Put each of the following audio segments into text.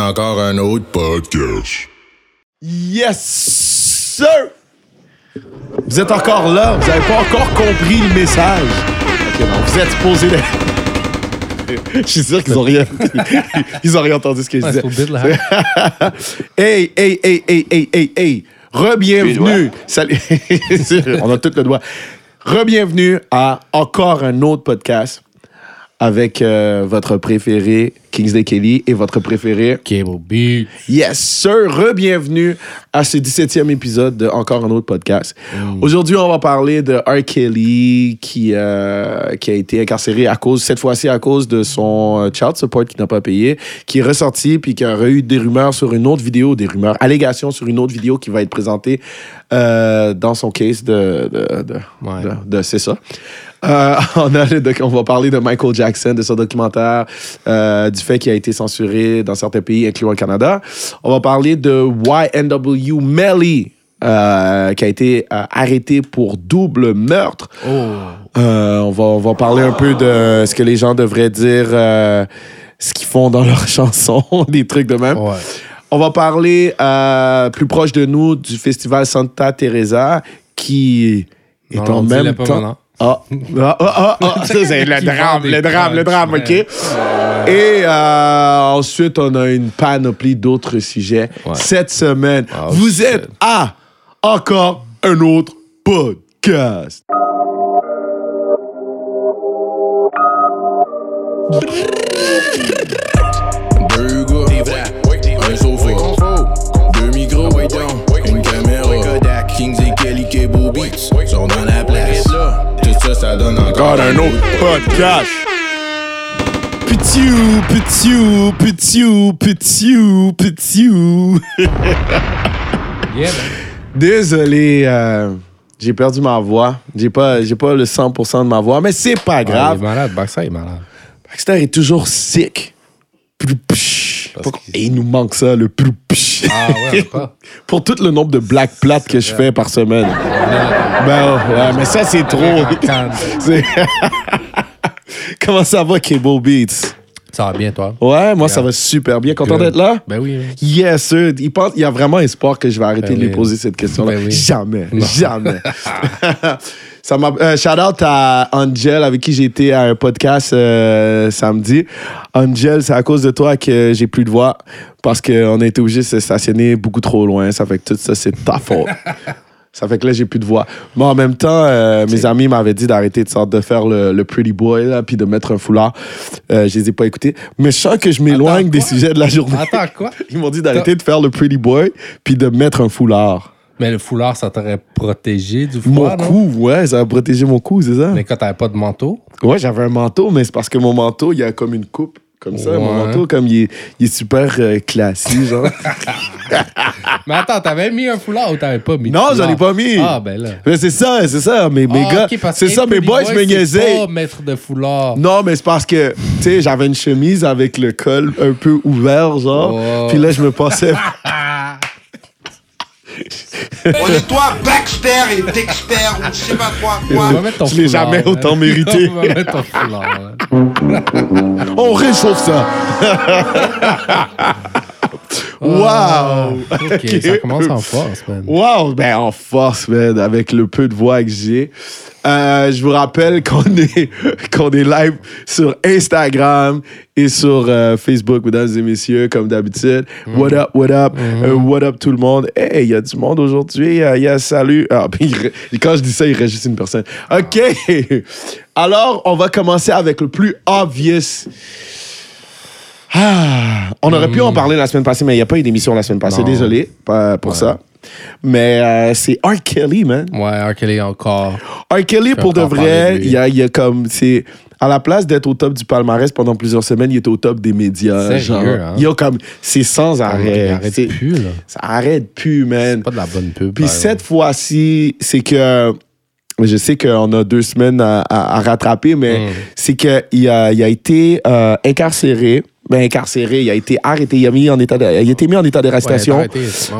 Encore un autre podcast. Yes, sir! Vous êtes encore là, vous n'avez pas encore compris le message. Ok, non, vous êtes supposé Je suis sûr qu'ils ont rien. Ils ont rien entendu ce que je disais. hey, hey, hey, hey, hey, hey, hey. Re-bienvenue. Salut. On a tout le doigt. Re-bienvenue à encore un autre podcast avec euh, votre préféré, Kingsley Kelly, et votre préféré, Cable Beat. Yes, sir. Re-bienvenue à ce 17e épisode de Encore un autre podcast. Aujourd'hui, on va parler de R. Kelly qui, euh, qui a été incarcéré à cause, cette fois-ci à cause de son euh, child support qu'il n'a pas payé, qui est ressorti puis qui aurait eu des rumeurs sur une autre vidéo, des rumeurs, allégations sur une autre vidéo qui va être présentée euh, dans son case de. de, de, Ouais. de- de- c'est ça. Euh, on, a le doc- on va parler de Michael Jackson, de son documentaire, euh, du fait qu'il a été censuré dans certains pays, incluant le Canada. On va parler de YNW Melly, euh, qui a été arrêté pour double meurtre. Euh, on, va, on va parler un peu de ce que les gens devraient dire, ce qu'ils font dans leurs chansons, des trucs de même. Ouais. On va parler plus proche de nous du festival Santa Teresa qui est Non, en même pas temps. Ah, ah, ah, ah, ah, ça c'est le drame, le drame, le drame, ok? Et euh, ensuite, on a une panoplie d'autres sujets Ouais. cette semaine. Oh, Vous shit. êtes à encore un autre podcast. Encore un autre podcast. Pitiou, pitiou, pitiou, pitiou, pitiou. Yeah. Désolé, euh, j'ai perdu ma voix. J'ai pas, j'ai pas le 100% de ma voix, mais c'est pas Ah, il est grave. malade. Baxter est malade. Baxter est toujours sick. Ploup-psh. Parce Et il nous manque ça, le ploup-psh. Ah ouais, encore. Pour tout le nombre de black plates que je fais par semaine. Ben ouais, mais ça c'est trop. Comment ça va, Cable Beats? Ça va bien, toi? Ouais, moi ça va super bien. Content d'être là? Ben oui. Yes, sir. Il, pense, il y a vraiment espoir que je vais arrêter Ben de lui oui. poser cette question-là. Ben oui. Jamais. Non. Jamais. Ça m'a, euh, shout out à Angel avec qui j'ai été à un podcast euh, samedi. Angel, c'est à cause de toi que j'ai plus de voix parce qu'on a été obligé de se stationner beaucoup trop loin. Ça fait que tout ça, c'est ta faute. Ça fait que là, j'ai plus de voix. Mais en même temps, euh, mes amis m'avaient dit d'arrêter de, sorte de faire le, le pretty boy, là, puis de mettre un foulard. Euh, je les ai pas écoutés. Mais je sens que je m'éloigne des sujets de la journée. Attends, quoi? Ils m'ont dit d'arrêter de faire le pretty boy puis de mettre un foulard. Mais le foulard, ça t'aurait protégé du Mon froid, non? cou, ouais, ça a protégé mon cou, c'est ça? Mais quand t'avais pas de manteau, Ouais, j'avais un manteau, mais c'est parce que mon manteau, il y a comme une coupe. Comme ça, mon manteau, comme il est, il est super euh, classique, genre. Mais attends, t'avais mis un foulard ou t'avais pas mis non, j'en ai foulard? pas mis. Ah, ben là. Mais c'est ça, c'est ça, mes, mes Ah, gars. c'est ça, mes boys Boy, me niaisaient. pas mettre de foulard. Non, mais c'est parce que, tu sais, j'avais une chemise avec le col un peu ouvert, genre. Oh. Puis là, je me passais. On est toi, Baxter et Dexter, ou je sais pas quoi, quoi. Je l'ai jamais autant mérité. On foulard. On réchauffe ça. wow! Ok, ça commence en force, man. Wow! Ben, en force, man, avec le peu de voix que j'ai. Euh, je vous rappelle qu'on est, qu'on est live sur Instagram et sur euh, Facebook, mesdames et messieurs, comme d'habitude. What up, what up, euh, what up tout le monde? Hey, il y a du monde aujourd'hui? Il y a salut. Ah, puis quand je dis ça, il reste juste une personne. OK. Alors, on va commencer avec le plus obvious. Ah, on aurait pu en parler la semaine passée, mais il n'y a pas eu d'émission la semaine passée. Non. Désolé pas pour Ouais. ça. Mais euh, c'est R. Kelly, man. Ouais, R. Kelly encore. R. Kelly, pour de vrai, il y a, y a comme. C'est. À la place d'être au top du palmarès pendant plusieurs semaines, il était au top des médias. Genre. hein? Il y a comme. C'est sans arrêt. Il arrête C'est- plus, là. Ça arrête plus, man. Pas de la bonne pub. Puis cette fois-ci, c'est que. Je sais qu'on a deux semaines à, à- à rattraper, mais Mm. c'est qu'il a, il a été euh, incarcéré Ben, incarcéré. Il a été arrêté. Il a, mis en état de- il a été mis en état d'arrestation. Ouais,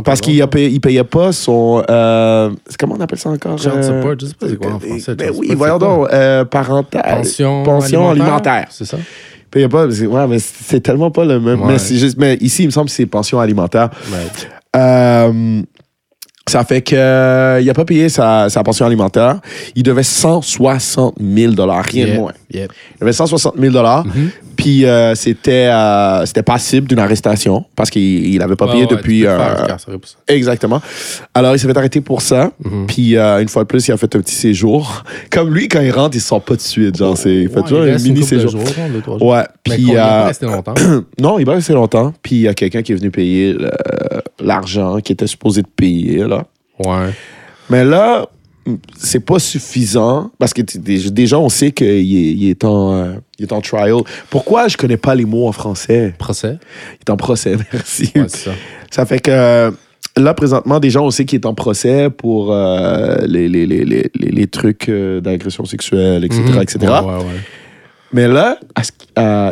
parce qu'il payé, il payait pas son. euh, comment on appelle ça encore Child euh, support, je sais pas c'est quoi en français, Ben oui, voyons donc. euh, parental. Pension, pension alimentaire. C'est ça? Il payait pas. Ouais, mais c'est tellement pas le même. Ouais. Mais, juste, mais ici, il me semble que c'est pension alimentaire. Ouais. Euh, ça fait que euh, il a pas payé sa, sa pension alimentaire. Il devait 160 000 rien de Yep, moins. yep. Il avait 160 000 Mhm. Puis euh, c'était euh, c'était passible d'une arrestation parce qu'il il avait pas payé ouais, depuis. euh, faire incarcérer pour ça. Exactement. Alors, il s'est fait arrêter pour ça. Mhm. Puis, une fois de plus, il a fait un petit séjour. Comme lui, quand il rentre, il sort pas de suite. Genre, c'est, il fait Ouais, toujours il un mini séjour. jours, deux, jours. Ouais. Puis, il a pas resté longtemps. non, il va rester longtemps. Puis, il y a quelqu'un qui est venu payer l'argent qui était supposé de payer, là. Ouais. Mais là, c'est pas suffisant parce que déjà, on sait qu'il est, il est, en, euh, il est en trial. Pourquoi je connais pas les mots en français? Procès? Il est en procès, merci. Ouais, ça. Ça fait que euh, là, présentement, déjà, on sait qu'il est en procès pour euh, les, les, les, les, trucs euh, d'agression sexuelle, etc., Mhm. etc. Ouais, ouais, ouais. Mais là,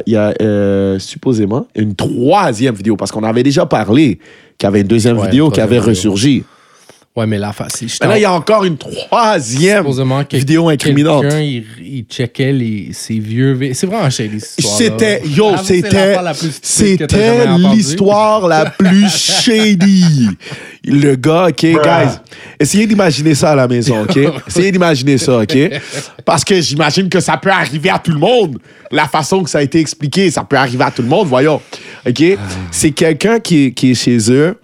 il y a euh, supposément une troisième vidéo, parce qu'on avait déjà parlé qu'il y avait une deuxième vidéo qui avait vidéo. ressurgi. Ouais, mais là, c'est- là, il y a encore une troisième vidéo incriminante. Quelqu'un, il, il checkait les, ses vieux... vi- C'est vraiment histoire C'était, yo, c'était, c'était l'histoire la plus shady. Le gars, OK, guys, essayez d'imaginer ça à la maison, OK? Essayez d'imaginer ça, OK? Parce que j'imagine que ça peut arriver à tout le monde. La façon que ça a été expliqué, ça peut arriver à tout le monde, voyons. OK? C'est quelqu'un qui qui est chez eux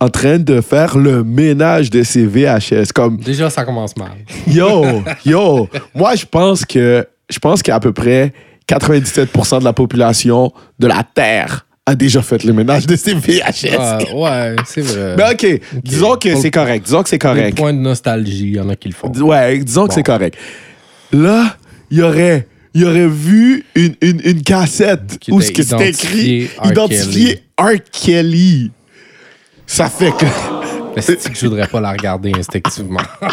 en train de faire le ménage de ses VHS. Comme, Déjà, ça commence mal. Yo, yo, moi je pense que je pense qu'à peu près 97% de la population de la Terre a déjà fait le ménage de ses VHS. Ouais, ouais, c'est vrai. Mais ok, disons que c'est correct, disons que c'est Des correct. points de nostalgie, il y en a qui le font. Ouais, disons que c'est correct. Là, il y aurait il aurait vu une, une, une cassette où c'était écrit identifié R. Kelly. Ça fait que Mais c'est que je voudrais pas la regarder instinctivement?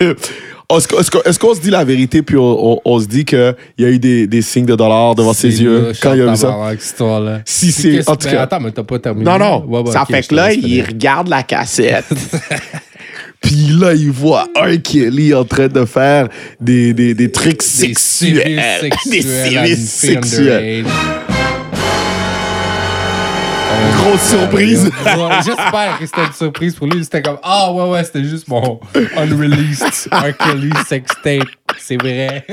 Est-ce qu'on est-ce est-ce se dit la vérité puis on, on- on se dit qu'il y a eu des, des signes de dollars devant ses yeux quand il a vu ça? Si c'est- en tout cas- Attends, mais t'as pas terminé. Non, non. Ouais, ouais, ça fait que là, il regarde la cassette. Puis là, il voit un Kelly en train de faire des, des, des trucs Des sexuels. Des sexuels fille sexuels. Grosse surprise. J'espère que c'était une surprise pour lui. C'était comme Ah ouais, ouais, c'était juste mon unreleased R. Kelly sex tape. C'est vrai.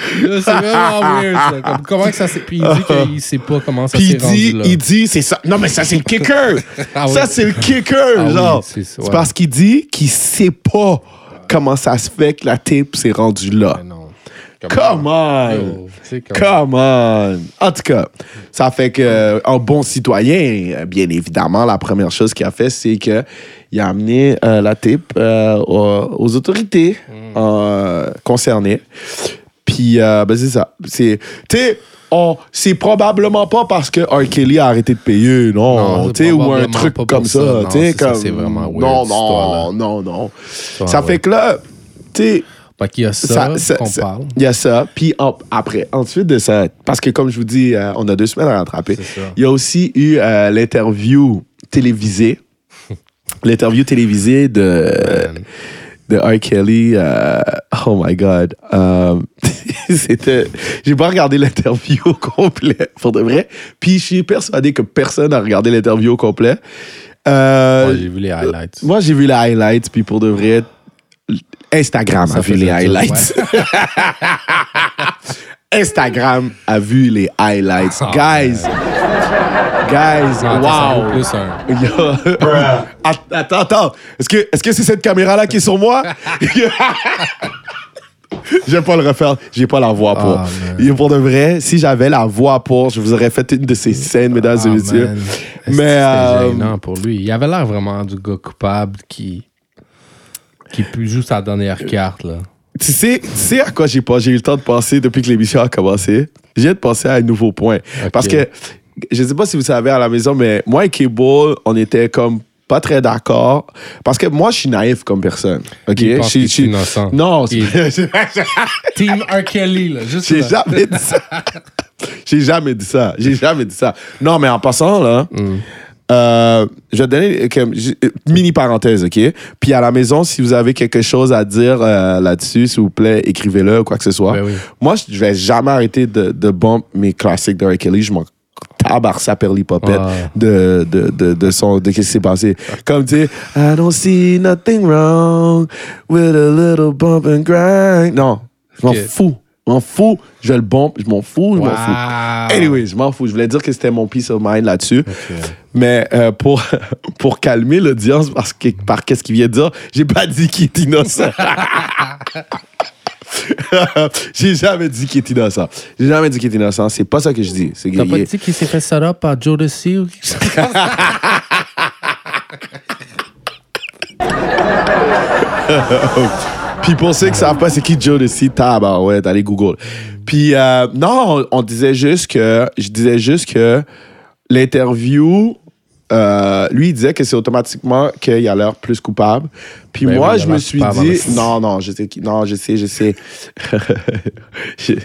C'est vraiment weird. Comme, comment que ça s'est. Puis il dit qu'il sait pas comment ça s'est rendu dit, là. il dit, c'est ça. Non, mais ça, c'est le kicker. Ah oui. Ça, c'est le kicker, Ah genre. c'est ça, c'est ouais. parce qu'il dit qu'il sait pas comment ça se fait que la tape s'est rendue là. Mais non. Come on! Comme- Come on! En tout cas, ça fait que euh, un bon citoyen, euh, bien évidemment, la première chose qu'il a fait, c'est que il a amené euh, la tape euh, aux, aux autorités euh, concernées. Puis, ben, c'est ça. C'est, tu sais, on- c'est probablement pas parce que R. Kelly a arrêté de payer, non, Non, ou un truc comme ça. ça, Non, comme c'est vraiment weird, non, non, non, non. Ouais, ça fait que là, tu sais, Fait qu'il y a ça, ça- ça- qu'on parle. Il y a ça. Puis en- après, ensuite de ça, parce que comme je vous dis, euh, on a deux semaines à rattraper. Il y a aussi eu euh, l'interview télévisée. l'interview télévisée de, de R. Kelly. euh, oh my God. C'était. J'ai pas regardé l'interview au complet, pour de vrai. Puis je suis persuadé que personne n'a regardé l'interview au complet. Ouais, j'ai vu les highlights. moi, j'ai vu les highlights, puis pour de vrai, Instagram a vu les highlights. Instagram a vu les highlights. Oh, guys, guys, vaut wow. plus un. Attends, attends. Est-ce que est-ce que c'est cette caméra-là qui est sur moi? Je vais pas le refaire. J'ai pas la voix pour. Ah. Et pour de vrai, si j'avais la voix pour, je vous aurais fait une de ces scènes, mesdames et Ah, messieurs. Mais, C'était euh, gênant pour lui? Il avait l'air vraiment du gars coupable qui. Qui joue sa dernière carte, là. Tu sais, tu sais à quoi j'ai pas j'ai eu le temps de penser depuis que l'émission a commencé? Viens de penser à un nouveau point. Parce que je sais pas si vous savez à la maison, mais moi et Kebo, on était comme pas très d'accord. Parce que moi, je suis naïf comme personne. OK? Je suis- innocent. Non, c'est- Il- Team R. Kelly, là. Juste J'ai jamais dit ça. J'ai jamais dit ça. J'ai jamais dit ça. Non, mais en passant, là, Mm. Euh, je vais te donner comme, mini parenthèse, OK? Puis à la maison, si vous avez quelque chose à dire euh, là-dessus, s'il vous plaît, écrivez-le ou quoi que ce soit. Ben oui. Moi, je vais jamais arrêter de, de bump mes classiques de. Kelly. Je m'en tabarre sa perli popette Ouais. de, de, de, de son, de ce qui s'est passé. Comme tu sais, I don't see nothing wrong with a little bump and grind. Non, je m'en fous. Je m'en fous. Je le bump, je m'en fous, je m'en fous. Anyway, je m'en fous. Je voulais dire que c'était mon peace of mind là-dessus. Mais euh, pour, pour calmer l'audience, parce que, par qu'est-ce qu'il vient de dire, j'ai pas dit qu'il est innocent. j'ai jamais dit qu'il est innocent. J'ai jamais dit qu'il est innocent. C'est pas ça que je dis. C'est T'as pas dit qu'il s'est fait up par Joe Desi ou quelque chose comme ça? Puis pour ceux qui savent pas c'est qui Joe Desi, tabarouette, allez Google. Puis euh, non, on, on disait juste que, je disais juste que l'interview, euh, lui il disait que c'est automatiquement qu'il a l'air plus coupable. Puis Ben moi oui, je me l'air suis dit, non non, je sais qui, non je sais, je sais. je,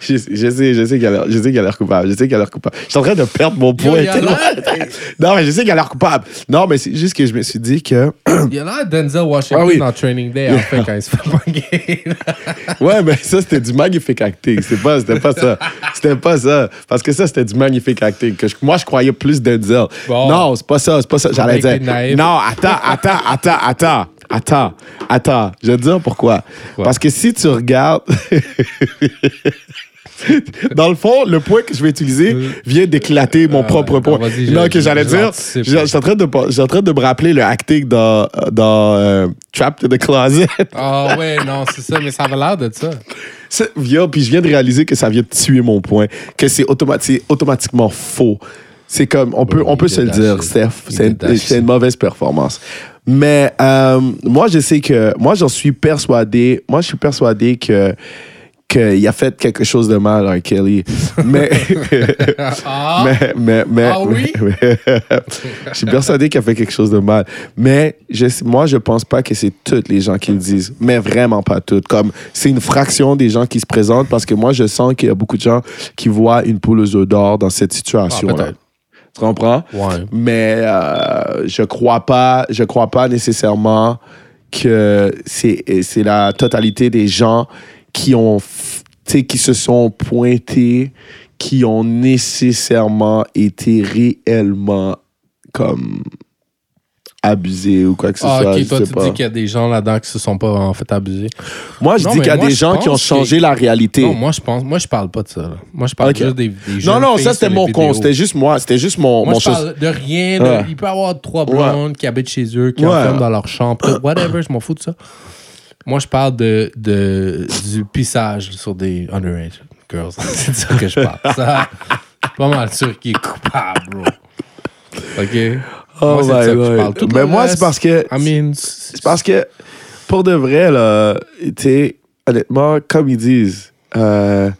je sais, je sais, je sais qu'il a l'air, je sais qu'il a l'air coupable, je sais qu'il a l'air coupable. Je suis en train de perdre mon point. l'air- non mais je sais qu'il a l'air coupable. Non mais c'est juste que je me suis dit que Il y a là Denzel Washington Ah oui. dans Training Day, en fait, quand il se fait manguer. Ouais, mais ça, c'était du magnifique acting. C'était pas, c'était pas ça. C'était pas ça. Parce que ça, c'était du magnifique acting. Que je- moi, je croyais plus Denzel. Bon. Non, c'est pas ça. C'est pas ça. J'allais dire. Non, attends, attends, attends, attends. Attends, attends. Je vais te dire pourquoi. Parce que si tu regardes. Dans le fond, le point que je vais utiliser vient d'éclater mon Ah propre point. non, que j'allais dire. suis en train de en train de me rappeler le acting dans, dans euh, Trapped in the Closet. Ah ouais, non, c'est ça, mais ça avait l'air de ça. Yo, puis je viens de réaliser que ça vient de tuer mon point, que c'est automati- c'est automatiquement faux. C'est comme, on peut, on peut se le dire, Steph, c'est une, mauvaise performance. Mais euh, moi, je sais que, moi, j'en suis persuadé, moi, je suis persuadé que qu'il a fait quelque chose de mal, R. Kelly. Mais, Ah, mais, mais, mais, Ah oui? mais- je suis persuadé qu'il a fait quelque chose de mal. Mais je, moi, je pense pas que c'est toutes les gens qui le disent. Mais vraiment pas toutes. Comme c'est une fraction des gens qui se présentent parce que moi, je sens qu'il y a beaucoup de gens qui voient une poule aux œufs d'or dans cette situation-là. Ah, peut-être. Tu comprends? ouais. Mais euh, je crois pas, je crois pas nécessairement que c'est la totalité des gens qui ont, qui se sont pointés, qui ont nécessairement été réellement comme abusés ou quoi que ce Ah, soit. ok, toi, tu dis qu'il y a des gens là-dedans qui se sont pas en fait abusés. Moi, je Non, dis qu'il y a moi, des gens qui ont changé que- la réalité. Non, moi, je pense, moi, je parle pas de ça. là. Moi, je parle juste des, des non, non, ça c'était mon con, c'était juste moi, c'était juste mon, Moi, mon je chose. parle de rien. de- Ouais. Il peut y avoir trois blondes qui habitent chez eux, qui Ouais. enferment dans leur chambre, whatever, je m'en fous de ça. Moi, je parle de, de, du pissage sur des underage girls. C'est de ça que je parle. Ça, pas mal sûr qu'il est coupable, bro. OK? Oh moi, my God. Tout Mais moi, c'est parce que I mean, C'est parce que, pour de vrai, là, tu honnêtement, comme ils disent, euh,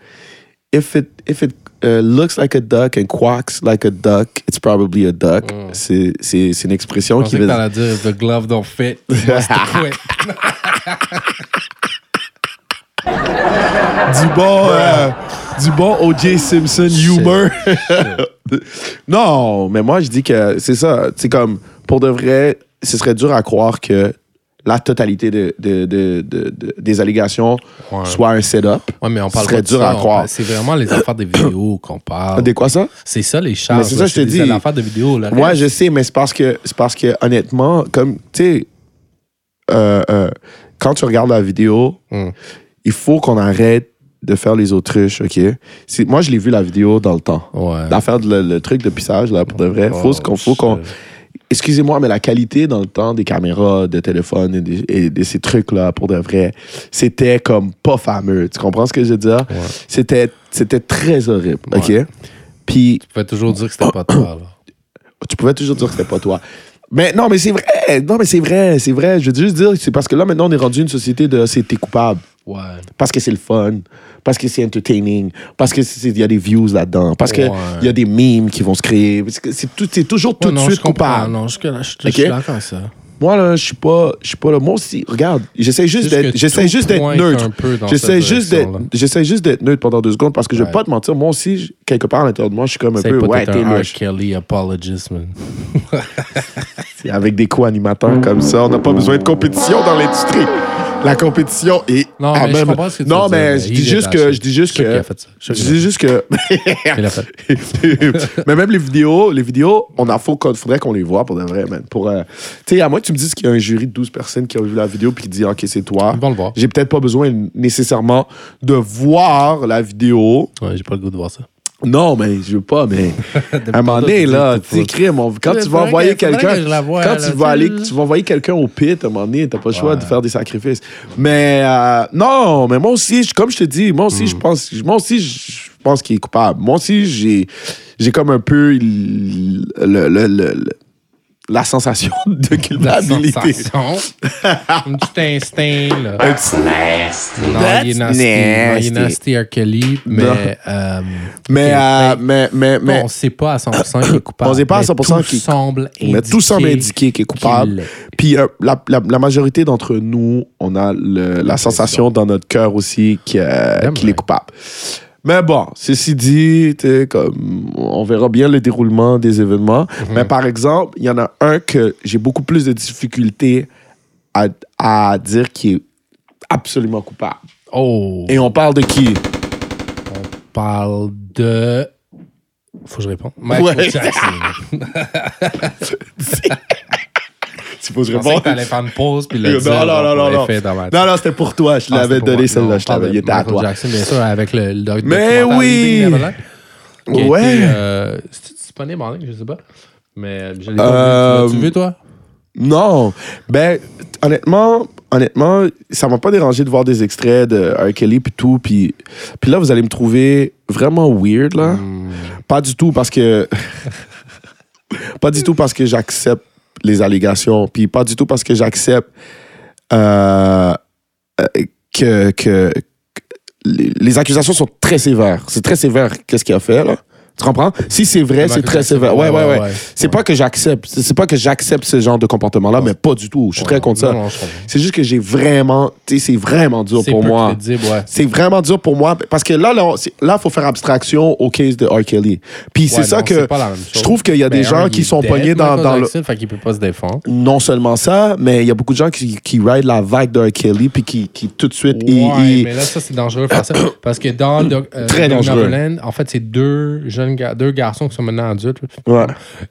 if it, if it uh, looks like a duck and quacks like a duck, it's probably a duck. C'est, c'est, c'est une expression Mm. Qui veut t'allais dire The glove don't fit. Du bon, euh, du bon O.J. Simpson humor. non, mais moi, je dis que c'est ça. C'est comme, pour de vrai, ce serait dur à croire que la totalité de, de- de- de- de- des allégations Ouais. soit un setup. Ouais, mais on Ce serait de dur ça, à croire. C'est vraiment les affaires des vidéos qu'on parle. Des quoi ça? C'est ça les charges. C'est ça, là, je te dis. C'est l'affaire de vidéo. Le Ouais, je sais, mais c'est parce que, c'est parce que honnêtement, comme, tu sais, euh, euh, quand tu regardes la vidéo, Hmm. il faut qu'on arrête de faire les autruches, OK? Moi, je l'ai vu la vidéo dans le temps. Ouais. D'affaire le, le truc de pissage, là, pour de vrai. Faut Oh, qu'on, faut qu'on... Excusez-moi, mais la qualité dans le temps des caméras, de téléphone et, des- et de ces trucs-là, pour de vrai, c'était comme pas fameux. Tu comprends ce que je veux dire? Ouais. C'était, c'était très horrible, OK? Puis Tu peux toujours dire que c'était pas toi. Là. tu pouvais toujours dire que c'était pas toi. Mais non, mais c'est vrai. Non, mais c'est vrai, c'est vrai. Je veux juste dire, c'est parce que là, maintenant, on est rendu une société de c'est t'es coupable. Ouais. Parce que c'est le fun, parce que c'est entertaining, parce que c'est- il y a des views là-dedans, parce qu'il Ouais. y a des memes qui vont se créer. Que C'est toujours tout Ouais, de non, suite je comprends. coupable. Non, je, je, je, je suis d'accord avec ça. Moi, là, je suis pas, je suis pas là. Moi aussi, regarde, j'essaie juste d'être, que j'essaie tout juste d'être pointe neutre. J'essaie juste d'être, direction-là. j'essaie juste d'être neutre pendant deux secondes parce que je vais pas te mentir. Moi aussi, quelque part à l'intérieur de moi, je suis comme un peu, ouais, t'es louche. Kelly apologist, man. Avec des co-animateurs comme ça, on n'a pas besoin de compétition dans l'industrie. La compétition est. Non, à mais je même- comprends ce que tu Non, veux dire, mais mais je il dis juste que, je dis juste que, a fait ça. Je dis juste que. Il a fait. mais même les vidéos, les vidéos, on a faut qu'on faudrait qu'on les voit pour de vrai, man. Pour, euh, tu sais, à moins que tu me dises qu'il y a un jury de 12 personnes qui ont vu la vidéo puis qui dit, OK, c'est toi. Ils vont le voir. J'ai peut-être pas besoin nécessairement de voir la vidéo. Ouais, j'ai pas le goût de voir ça. Non, mais je veux pas, mais à un moment donné, là, tu sais, crime, on- quand tu vas faudrait envoyer que- faudrait quelqu'un, que je la voie, quand là, tu tu vas sais, aller, là. tu vas envoyer quelqu'un au pit, à un moment donné, t'as pas le choix Ouais. de faire des sacrifices. Mais euh, non, mais moi aussi, je- comme je te dis, moi aussi, je Hmm. pense, moi aussi, je pense qu'il est coupable. Moi aussi, j'ai, j'ai comme un peu le, le- le- le- la sensation de La culpabilité. sensation. Un petit instinct, là. Un petit- Non, il est nasty. Non, il est nasty R. Kelly, mais... Non. euh, Mais, euh, mais, mais, bon, mais, on sait pas à 100% qu'il est coupable. On sait pas à mais 100% tout qu'il- semble mais tout semble indiquer qu'il est coupable. Puis euh, la, la- la majorité d'entre nous, on a le- la sensation dans notre cœur aussi qu'il euh, qu'il est right. coupable. Mais bon, ceci dit, comme, on verra bien le déroulement des événements. Mhm. Mais par exemple, il y en a un que j'ai beaucoup plus de difficultés à, à dire qui est absolument coupable. Oh, Et on parle de qui? on parle de... Faut que je réponde. Michael Ouais. Jackson. Je pensais réponde. que t'allais faire une pause puis le Non, dire. non, non, non, non. Non, non, c'était pour toi. Je Ah, l'avais c'était donné celle-là. Je de Il était à toi. Jackson, bien sûr, avec le, le Mais oui! Ouais. euh, C'est disponible en ligne, je sais pas. Mais je l'ai pas Euh, vu. Tu l'as-tu vu, toi? Non. Ben, honnêtement, honnêtement, ça m'a pas dérangé de voir des extraits de R. Kelly puis tout. Puis, puis là, vous allez me trouver vraiment weird, là. Hmm. Pas du tout parce que... pas du tout parce que j'accepte les allégations. Puis pas du tout parce que j'accepte euh, euh, que, que, les accusations sont très sévères. C'est très sévère qu'est-ce qu'il a fait, là. Tu comprends? Si c'est vrai, c'est très sévère. Ouais, ouais, ouais. ouais. C'est pas que j'accepte. C'est pas que j'accepte ce genre de comportement-là, mais pas du tout. Je suis très contre ça. C'est juste que j'ai vraiment. Tu sais, c'est vraiment dur pour moi. C'est vraiment dur pour moi parce que là, là, là, faut faire abstraction au case de R. Kelly. Puis c'est ça que je trouve qu'il y a des Ben, gens un, il qui sont pognés dans, le. Jackson, Fait qu'il peut pas se défendre. Non seulement ça, mais il y a beaucoup de gens qui, qui ride la vague de R. Kelly puis qui, qui tout de suite. mais là, ça, c'est dangereux de faire ça. Parce que dans euh, Très dangereux. En fait, c'est deux jeunes deux garçons qui sont maintenant adultes Ouais.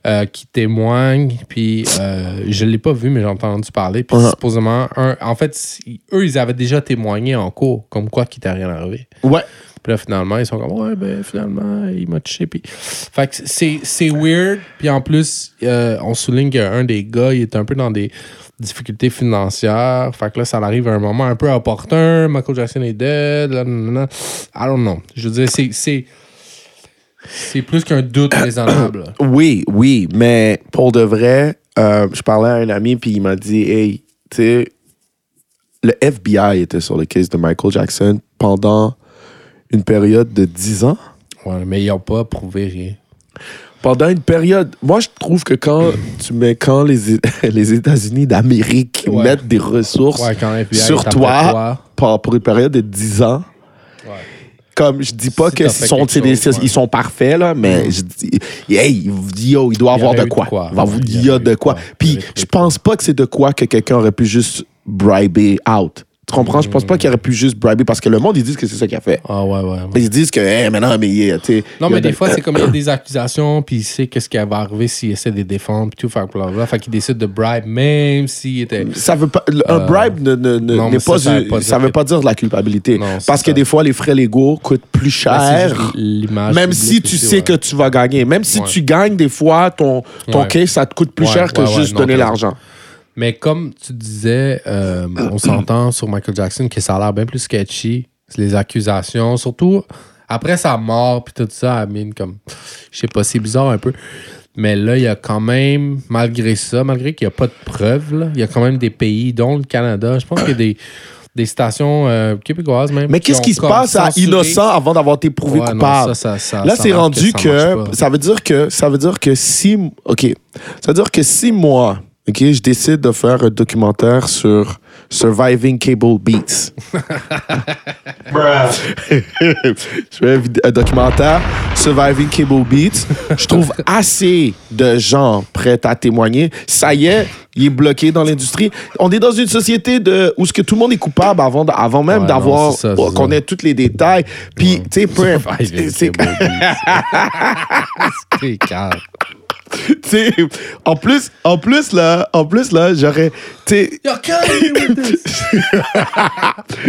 euh, qui témoignent. Puis euh, je l'ai pas vu, mais j'ai entendu parler. Puis Uh-huh. supposément, un, en fait, eux, ils avaient déjà témoigné en cours, comme quoi qu'il t'est rien arrivé. Ouais. Puis là, finalement, ils sont comme, ouais, ben, finalement, il m'a touché. Puis... Fait que c'est, c'est weird. Puis en plus, euh, on souligne qu'un des gars, il est un peu dans des difficultés financières. Fait que là, ça arrive à un moment un peu opportun. Michael Jackson est dead. Là. I don't know. Je veux dire, c'est, c'est, c'est plus qu'un doute raisonnable. Oui, oui, mais pour de vrai, euh, je parlais à un ami puis il m'a dit, hey, tu sais, le FBI était sur le case de Michael Jackson pendant une période de 10 ans. Ouais, mais ils n'ont pas prouvé rien. Pendant une période, moi je trouve que quand tu mets quand les, les États-Unis d'Amérique Ouais. mettent des ressources Ouais, sur toi, pour, pour une période de 10 ans, Ouais. Comme je dis pas Si que fait sont, c'est des- chose, ouais. ils sont parfaits là, mais je dis, hey, yo, il doit Il y avoir de quoi. quoi. Il va vous- eu de quoi. Puis je pense pas que c'est de quoi que quelqu'un aurait pu juste briber out. Tu comprends? Je pense pas qu'il aurait pu juste briber parce que le monde ils disent que c'est ça qu'il a fait. Ah ouais, ouais. ouais. Ils disent que, hey, maintenant, mais il sais, Non, mais de- des fois, c'est comme il y a des accusations, puis il sait qu'est-ce qui va arriver s'il essaie de les défendre, puis tout, fait, blablabla. fait qu'il décide de bribe, même s'il était. Ça veut pas, un Euh, bribe ne, ne- ne- non, ça, pas, ça veut pas ça veut pas dire de la culpabilité. Non, parce que ça. des fois, les frais légaux coûtent plus c'est cher. Même si tu aussi, sais ouais. que tu vas gagner. Même si Ouais. tu gagnes, des fois, ton, ton case, ça te coûte plus cher que juste donner l'argent. Mais comme tu disais, euh, on s'entend sur Michael Jackson que ça a l'air bien plus sketchy. Les accusations, surtout après sa mort, puis tout ça, I mean, comme, je sais pas, c'est bizarre un peu. Mais là, il y a quand même, malgré ça, malgré qu'il n'y a pas de preuves, il y a quand même des pays, dont le Canada. Je pense qu'il y a des, des stations euh, québécoises même. Mais qu'est-ce qui se passe à innocent avant d'avoir été prouvé Ouais, non, coupable? ça, ça, ça- Là, c'est rendu que, ça veut dire que ça veut dire que si OK, ça veut dire que si moi, OK, je décide de faire un documentaire sur Surviving Cable Beats. je fais un, documentaire Surviving Cable Beats. Je trouve assez de gens prêts à témoigner. Ça y est, il est bloqué dans l'industrie. On est dans une société de, où ce que tout le monde est coupable avant, avant même Ouais, d'avoir c'est qu'on ait tous les détails. Puis, tu sais, peu importe. En plus, en plus là, en plus là, j'aurais, tu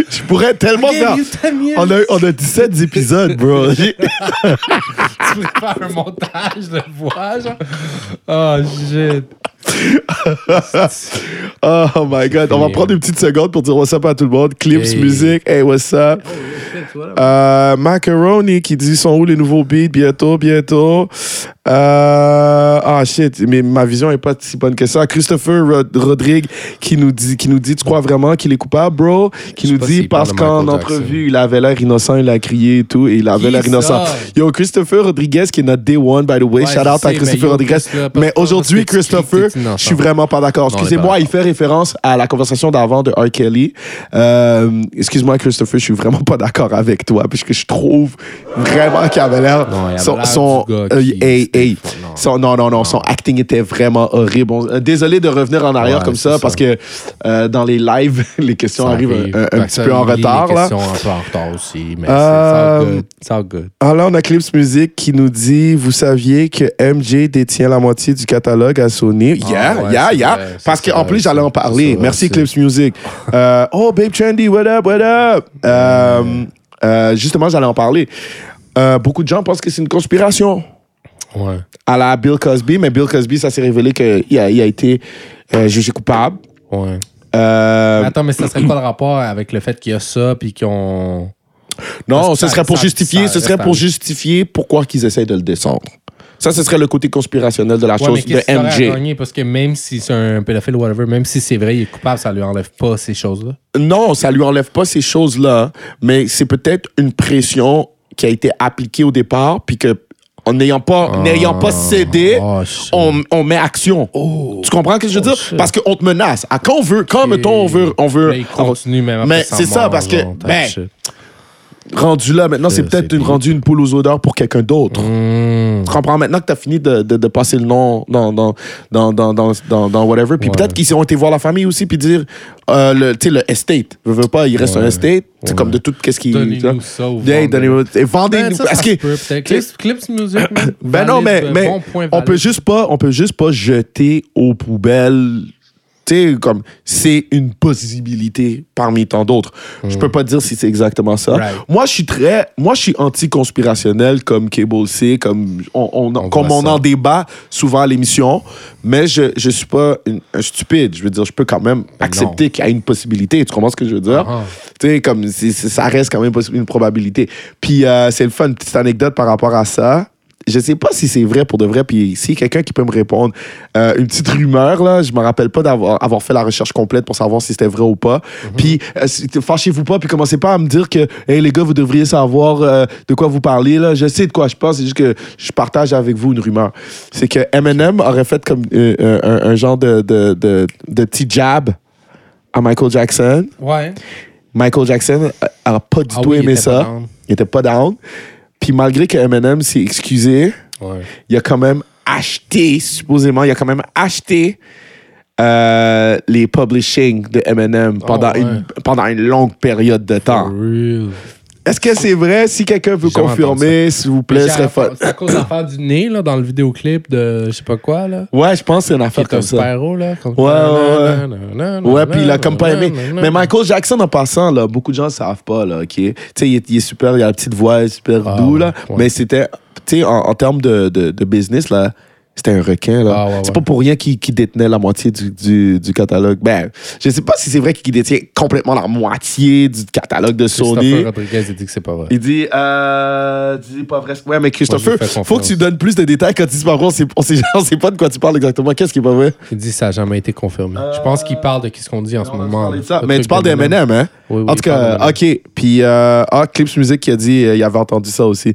je pourrais tellement faire. gave you 10 years. On a, on a 17 épisodes, bro. Tu prépares un montage de voix, genre? Oh, shit. Oh my god. On va prendre une petite seconde pour dire what's up à tout le monde. Clips, Hey. musique, hey, what's up? Euh, Macaroni qui dit sont où les nouveaux beats? Bientôt, bientôt. Euh, ah shit, mais ma vision est pas si bonne que ça. Christopher Rod- Rodrigue qui nous dit, qui nous dit, tu crois vraiment qu'il est coupable, bro? Qui Je nous dit parce qu'en entrevue, il avait l'air innocent, il a crié et tout, et il avait l'air innocent. Yo, Christopher Rodriguez qui est notre day one, by the way. Ouais, Shout out sais, à Christopher yo, Rodriguez. Mais aujourd'hui, parce que Christopher, que je suis vraiment pas d'accord. Excusez-moi, il fait référence à la conversation d'avant de R. Kelly. Euh, excuse-moi, Christopher, je suis vraiment pas d'accord avec toi, puisque je trouve vraiment qu'il avait l'air. Son, l'air son, hey, son- non, non, non, son acting était vraiment horrible. Euh, désolé de revenir en arrière Ouais, comme ça, parce que euh, dans les lives, les questions Ça arrivent arrive. un, que petit peu en retard. les Là. questions un peu en retard aussi, mais Euh, c'est all good. C'est all good. Ah là, on a Clips Music qui nous dit Vous saviez que MJ détient la moitié du catalogue à Sony? Yeah, Ah ouais, yeah, yeah. vrai, Parce qu'en plus, j'allais en parler. Merci Clips Music. Euh, oh, Babe Trendy, what up, what up? Justement, j'allais en parler. Euh, beaucoup de gens pensent que c'est une conspiration Ouais. à la Bill Cosby, mais Bill Cosby, ça s'est révélé qu'il a, il a été euh, jugé coupable. Ouais. Euh, Mais attends, mais ça serait quoi le rapport avec le fait qu'il y a ça, puis qu'ils ont. non, ce serait pour ça- justifier, ça ce serait pour justifier pourquoi qu'ils essayent de le descendre. Ça, ce serait le côté conspirationnel de la Ouais, mais chose de MJ. gagner? Parce que même si c'est un pédophile ou whatever, même si c'est vrai, il est coupable, ça lui enlève pas ces choses-là? Non, ça lui enlève pas ces choses-là, mais c'est peut-être une pression qui a été appliquée au départ, puis que en n'ayant pas, n'ayant pas cédé, Oh, shit. on, on met action. Tu comprends ce que je veux Oh, dire? shit. Parce qu'on te menace. À quand on veut, quand mettons on veut, on veut Là, il continue même après Mais c'est ça, parce que, ben, shit. Rendu là, maintenant c'est C'est- peut-être une, rendu une poule aux odeurs pour quelqu'un d'autre. Mm. Tu comprends? Maintenant que tu as fini de, de, de passer le nom dans, dans, dans, dans, dans, dans, dans whatever. Puis Ouais. peut-être qu'ils ont été voir la famille aussi, puis dire, euh, le, tu sais, le estate. Je veux pas, il reste Ouais. un estate. C'est Ouais. comme de tout, qu'est-ce qui. Donnez-nous ça Yeah, vendez-nous. donnez-nous- vendez-nous. Ben, se que-. Clips, Clips Music, ben non, mais, Valide, mais bon on peut valide. juste pas, on peut juste pas jeter aux poubelles. Tu sais, comme c'est une possibilité parmi tant d'autres. Je peux pas dire si c'est exactement ça. Hmm. Right. Moi, je suis très, moi, je suis anti-conspirationnel comme Cable C, comme on, on- On comme on ça. en débat souvent à l'émission. Mais je, je suis pas une- un stupide. Je veux dire, je peux quand même accepter qu'il y a une possibilité. Tu comprends ce que je veux dire? Ah. Tu sais, comme c'est- c'est- ça reste quand même une probabilité. Puis euh, c'est le fun, une petite anecdote par rapport à ça. Je sais pas si c'est vrai pour de vrai, puis si quelqu'un qui peut me répondre, euh, une petite rumeur, là, je me rappelle pas d'avoir avoir fait la recherche complète pour savoir si c'était vrai ou pas. Puis euh, fâchez-vous pas, puis commencez pas à me dire que, hey les gars, vous devriez savoir euh, de quoi vous parlez, là. Je sais de quoi je pense, c'est juste que je partage avec vous une rumeur. C'est que Eminem aurait fait comme euh, un, un genre de, de, de, de petit jab à Michael Jackson. Ouais. Michael Jackson a, a pas du Ah tout oui, aimé ça. pas. Il était pas down. Puis malgré que Eminem s'est excusé, Ouais. il a quand même acheté, supposément, il a quand même acheté euh, les publishing de Eminem pendant, Ah ouais. une, pendant une longue période de For temps. real. Est-ce que c'est vrai? Si quelqu'un veut confirmer, s'il vous plaît, ce serait fun. C'est à cause de l'affaire du nez, là, dans le vidéoclip de je sais pas quoi, là. Ouais, je pense que c'est une affaire comme ça. là. comme- Ouais, ouais, Nanana, Ouais, puis il a comme pas aimé. Mais Michael Jackson, en passant, là, beaucoup de gens ne savent pas, là, OK? Tu sais, il, est- il est super, il a la petite voix, il est super Ah, doux, là. ouais. Mais c'était, tu sais, en, en termes de, de, de business, là, c'était un requin, là. Ah, ouais, c'est pas pour rien qu'il détenait la moitié du, du, du catalogue. Ben, je sais pas si c'est vrai qu'il détient complètement la moitié du catalogue de Sony. Christopher Rodriguez a dit que c'est pas vrai. Il dit, euh, dis pas vrai. Ouais, mais Christopher, Moi, faut que tu donnes plus de détails quand tu dis pas vrai. On sait, on sait, on sait pas de quoi tu parles exactement. Qu'est-ce qui est pas vrai? Il dit ça n'a jamais été confirmé. Je pense qu'il parle de ce qu'on dit en ce moment. Mais tu parles d'Eminem, hein? Oui, oui, en tout cas, OK. Puis, euh, ah, Clips Music qui a dit euh, il avait entendu ça aussi.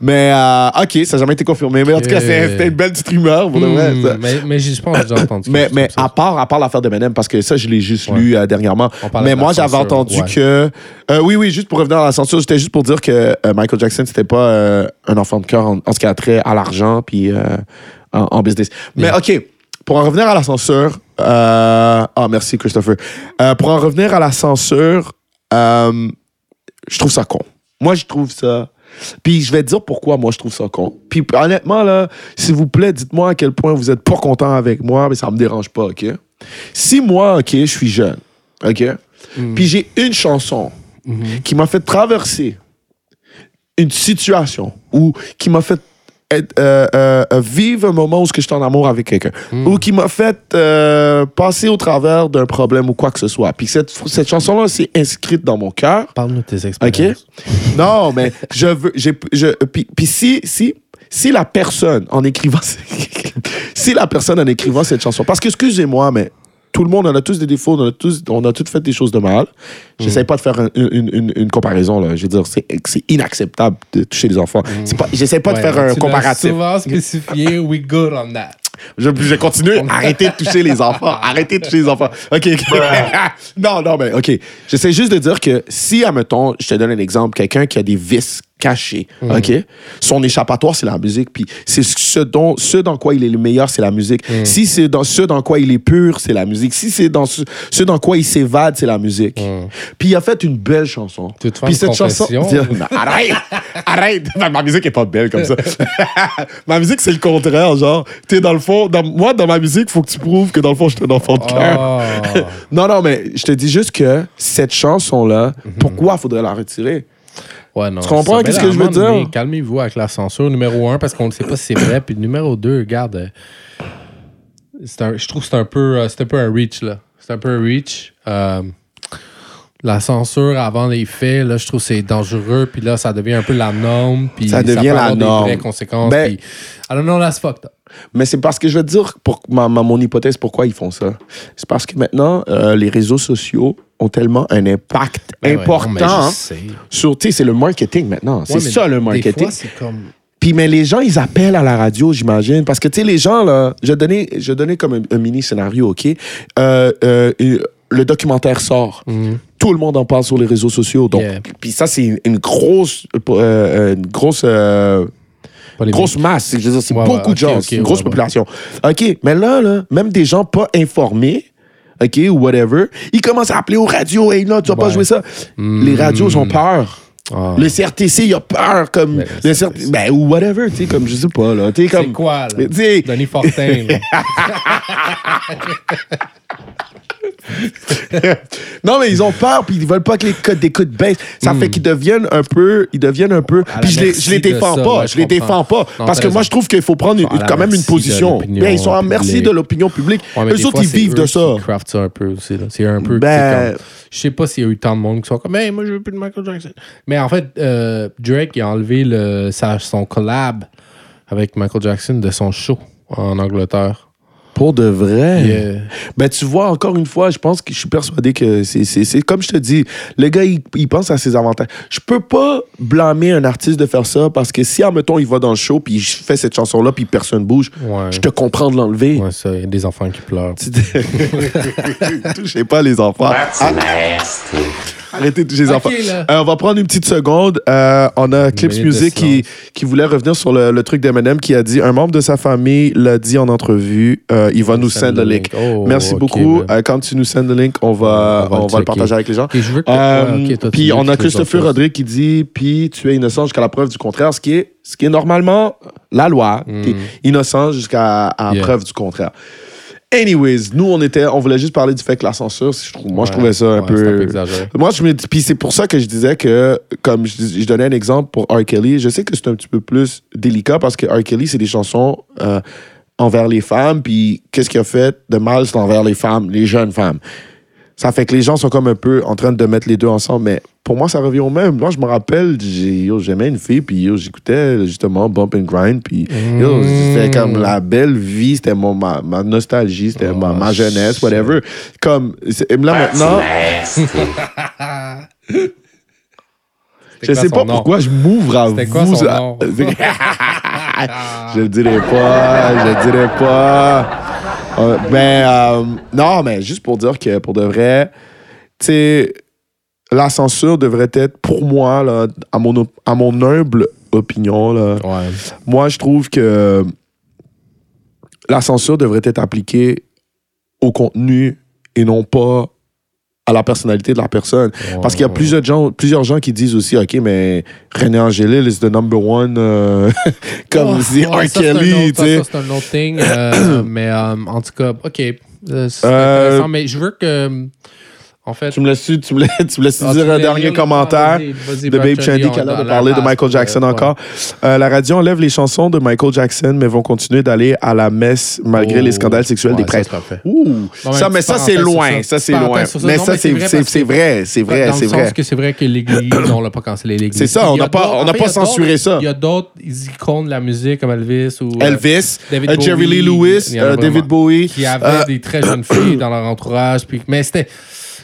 Mais, euh, OK, ça n'a jamais été confirmé. Mais en tout cas, c'est- c'était une belle petite rumeur. Pour de vrai, Hmm, mais, mais je pense que j'ai entendu. Mais, mais à part, à part l'affaire de Menem, parce que ça, je l'ai juste Ouais. lu euh, dernièrement. Mais moi, j'avais entendu ouais. que. oui, oui, juste pour revenir à la censure, c'était juste pour dire que Michael Jackson, c'était pas un enfant de cœur en, en ce qui a trait à l'argent puis en, en business. Mais Bien. OK, pour en revenir à la censure. euh, Ah, merci, Christopher. Euh, pour en revenir à la censure, euh, je trouve ça con. Moi, je trouve ça. Puis je vais te dire pourquoi moi je trouve ça con. Puis honnêtement, là, s'il vous plaît, dites-moi à quel point vous êtes pas content avec moi, mais ça me dérange pas, OK? Si moi, OK, je suis jeune, OK? Puis j'ai une chanson qui m'a fait traverser une situation ou qui m'a fait être, euh, euh, euh, vivre un moment où je suis en amour avec quelqu'un ou qui m'a fait euh, passer au travers d'un problème ou quoi que ce soit. Puis cette, cette chanson-là s'est inscrite dans mon cœur. Parle-nous de tes OK? expériences. Non, mais je veux. Je, puis, puis si, si, si la personne, en écrivant. si la personne, en écrivant cette chanson. Parce que, excusez-moi, mais tout le monde, on a tous des défauts, on a tous, on a tous fait des choses de mal. J'essaie pas de faire un- une, une- une comparaison, là. Je veux dire, c'est inacceptable de toucher les enfants. C'est pas- J'essaie pas de faire un comparatif. souvent spécifié, we good on that. Je, je continue. Arrêtez de toucher les enfants. Arrêtez de toucher les enfants. OK. ok. non, non, mais OK. J'essaie juste de dire que si, admettons, je te donne un exemple, quelqu'un qui a des vices cachés, OK? Son échappatoire, c'est la musique. Puis c'est ce, dont, ce dans quoi il est le meilleur, c'est la musique. Si c'est dans ce dans quoi il est pur, c'est la musique. Si c'est dans ce, ce dans quoi il s'évade, c'est la musique. Puis il a fait une belle chanson. Tu Puis une cette chanson. arrête! Arrête! Ma, musique est pas belle comme ça. ma musique, c'est le contraire. Genre, t'es dans le fond. Dans, moi, dans ma musique, faut que tu prouves que dans le fond, je suis un enfant de cœur. Oh. Non, non, mais je te dis juste que cette chanson-là, pourquoi faudrait la retirer? Ouais, non. Tu comprends qu'est-ce ben que je veux dire? Calmez-vous avec la censure numéro un parce qu'on ne sait pas si c'est vrai. Puis numéro deux, regarde, euh, un- je trouve que c'est un, peu, euh, un peu un reach, là. C'est un peu un reach. Euh, la censure avant les faits, là, je trouve que c'est dangereux. Puis là, ça devient un peu la norme. Puis Ça devient peut la avoir norme. Des vraies conséquences. Ben- puis, I don't know, that's fucked up. Mais c'est parce que je te dire pour ma, ma- mon hypothèse pourquoi ils font ça? C'est parce que maintenant, euh, les réseaux sociaux ont tellement un impact Ben ouais, important non, sur, tu sais, c'est le marketing maintenant. C'est Ouais, ça le Des marketing. comme. Puis, mais les gens, ils appellent à la radio, j'imagine. Parce que, tu sais, les gens, là, je vais donner, je comme un, un mini scénario, OK? Euh, euh, euh, le documentaire sort. Tout le monde en parle sur les réseaux sociaux. Donc, Yeah. puis ça, c'est une, une grosse, euh, une grosse, grosse masse. C'est Ouais, beaucoup de gens. une grosse population. OK, mais là, là, même des gens pas informés, OK, ou whatever, ils commencent à appeler aux radios. Hey, non, tu vas pas jouer ça. Les radios ont peur. Ah. Le CRTC, il a peur comme. Ben, le CRTC, ben, ou whatever, tu sais, comme, je sais pas, là. Tu sais, C'est comme. quoi, là? Mais, tu sais, Denis Fortin, là. non, mais ils ont peur, puis ils veulent pas que les codes d'écoute baissent. Ça fait qu'ils deviennent un peu. Ils deviennent un peu. Hmm. Puis je les, je les défends ça, pas. ouais, je je les défends pas. Non, parce que moi, je trouve qu'il faut prendre une- quand même une position. Bien, ils sont à merci de l'opinion publique. Ouais, Eux autres, fois, ils vivent eux de ça. craftent ça un peu aussi. C'est un peu. Ben- comme- Je sais pas s'il y a eu tant de monde qui sont comme, hey, moi, je veux plus de Michael Jackson. Mais en fait, euh, Drake il a enlevé le, son collab avec Michael Jackson de son show en Angleterre. Pour de vrai? Yeah. Ben, tu vois, encore une fois, je pense que je suis persuadé que c'est- c'est c'est comme je te dis, le gars, il, il pense à ses avantages. Je peux pas blâmer un artiste de faire ça parce que si, admettons, il va dans le show puis il fait cette chanson-là puis personne bouge, Ouais. je te comprends de l'enlever. Ouais, ça, il y a des enfants qui pleurent. Touchez pas les enfants. Ah, Arrêtez de toucher les enfants. là. Euh, on va prendre une petite seconde. Euh, on a Clips minute de Music qui, qui voulait revenir sur le, le truc d'Eminem qui a dit un membre de sa famille l'a dit en entrevue. euh, il va nous Send le link. link. Oh, Merci ok, beaucoup. man. Euh, quand tu nous sends le link, on va, On va on le va le checker. partager avec les gens. Ok, je veux que. Euh, ouais, ok, toi, tu puis veux on a Christopher Rodrigue qui dit puis tu es innocent jusqu'à la preuve du contraire, ce qui est ce qui est normalement la loi. T'es innocent jusqu'à à. Yeah. preuve du contraire. Anyways, nous on était on voulait juste parler du fait que la censure, je trouve, moi je trouvais ça un ouais, peu c'est un peu exagéré. moi, je me puis c'est pour ça que je disais que, comme je, je donnais un exemple pour R. Kelly, je sais que c'est un petit peu plus délicat parce que R. Kelly, c'est des chansons euh, envers les femmes, puis qu'est-ce qu'il a fait de mal, c'est envers les femmes, les jeunes femmes. Ça fait que les gens sont comme un peu en train de mettre les deux ensemble, mais pour moi, ça revient au même. Moi, je me rappelle, j'aimais une fille, puis j'écoutais justement Bump and Grind, puis c'était comme la belle vie, c'était mon, ma, ma nostalgie, c'était ma, ma jeunesse, whatever. Comme, là maintenant, je sais pas nom? pourquoi je m'ouvre à C'était quoi vous. son nom? je le dirai pas, je le dirai pas. Euh, mais euh, non, mais juste pour dire que pour de vrai, tu sais, la censure devrait être pour moi, là, à, mon, op- à mon humble opinion, là, Ouais. moi je trouve que la censure devrait être appliquée au contenu et non pas à la personnalité de la personne. Parce qu'il y a plusieurs gens, plusieurs gens qui disent aussi, OK, mais René Angélil is the number one, euh, comme si ouais, R. Kelly, tu sais. C'est un autre thing. euh, mais euh, en tout cas, OK. C'est intéressant, mais je veux que. En fait. Tu me laisses, tu me laisses, tu me laisses Ah, dire tu un dernier commentaire vas-y, vas-y, de Babe Chandy qui a l'air de parler la de Michael Jackson euh, encore. Euh, la radio enlève les chansons de Michael Jackson, mais vont continuer d'aller à la messe malgré Oh, les scandales sexuels ouais, des prêtres. Ouh, Non, mais ça, mais ça, c'est loin. Ça, c'est loin. Mais ça, c'est vrai c'est- vrai. C'est vrai, Dans c'est le vrai. sens que c'est vrai que l'Église, on l'a pas cancellé l'Église. C'est ça, on y n'a pas- on pas y censuré ça. Il y a d'autres icônes de la musique comme Elvis ou. euh, Elvis, euh, Jerry Lee Lewis, y David. Bowie. qui avaient des très jeunes filles dans leur entourage. Puis, mais c'était.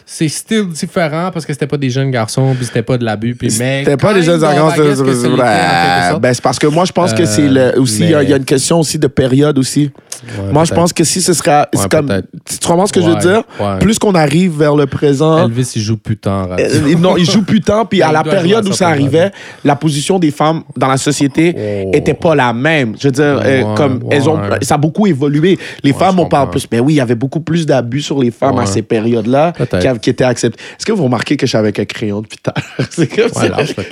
C'est style différent parce que c'était pas des jeunes garçons, puis c'était pas de l'abus. Puis, mais C'était pas des jeunes c'est sorte. Ben, c'est parce que moi, je pense que c'est le, aussi, mais- il y, a une question aussi de période aussi. Ouais, moi, je pense que si ce sera, Ouais, comme, tu comprends ce que je veux dire? Plus qu'on arrive vers le présent, Elvis, il joue putain. Euh, non, il joue plus tant. Puis à la période où ça arrivait, la position des femmes dans la société Oh. était pas la même. Je veux dire, euh, comme elles ont, ça a beaucoup évolué. Les femmes, on parle plus. Mais oui, il y avait beaucoup plus d'abus sur les femmes à ces périodes-là qui, étaient acceptées. Est-ce que vous remarquez que je suis avec un crayon depuis tard? C'est comme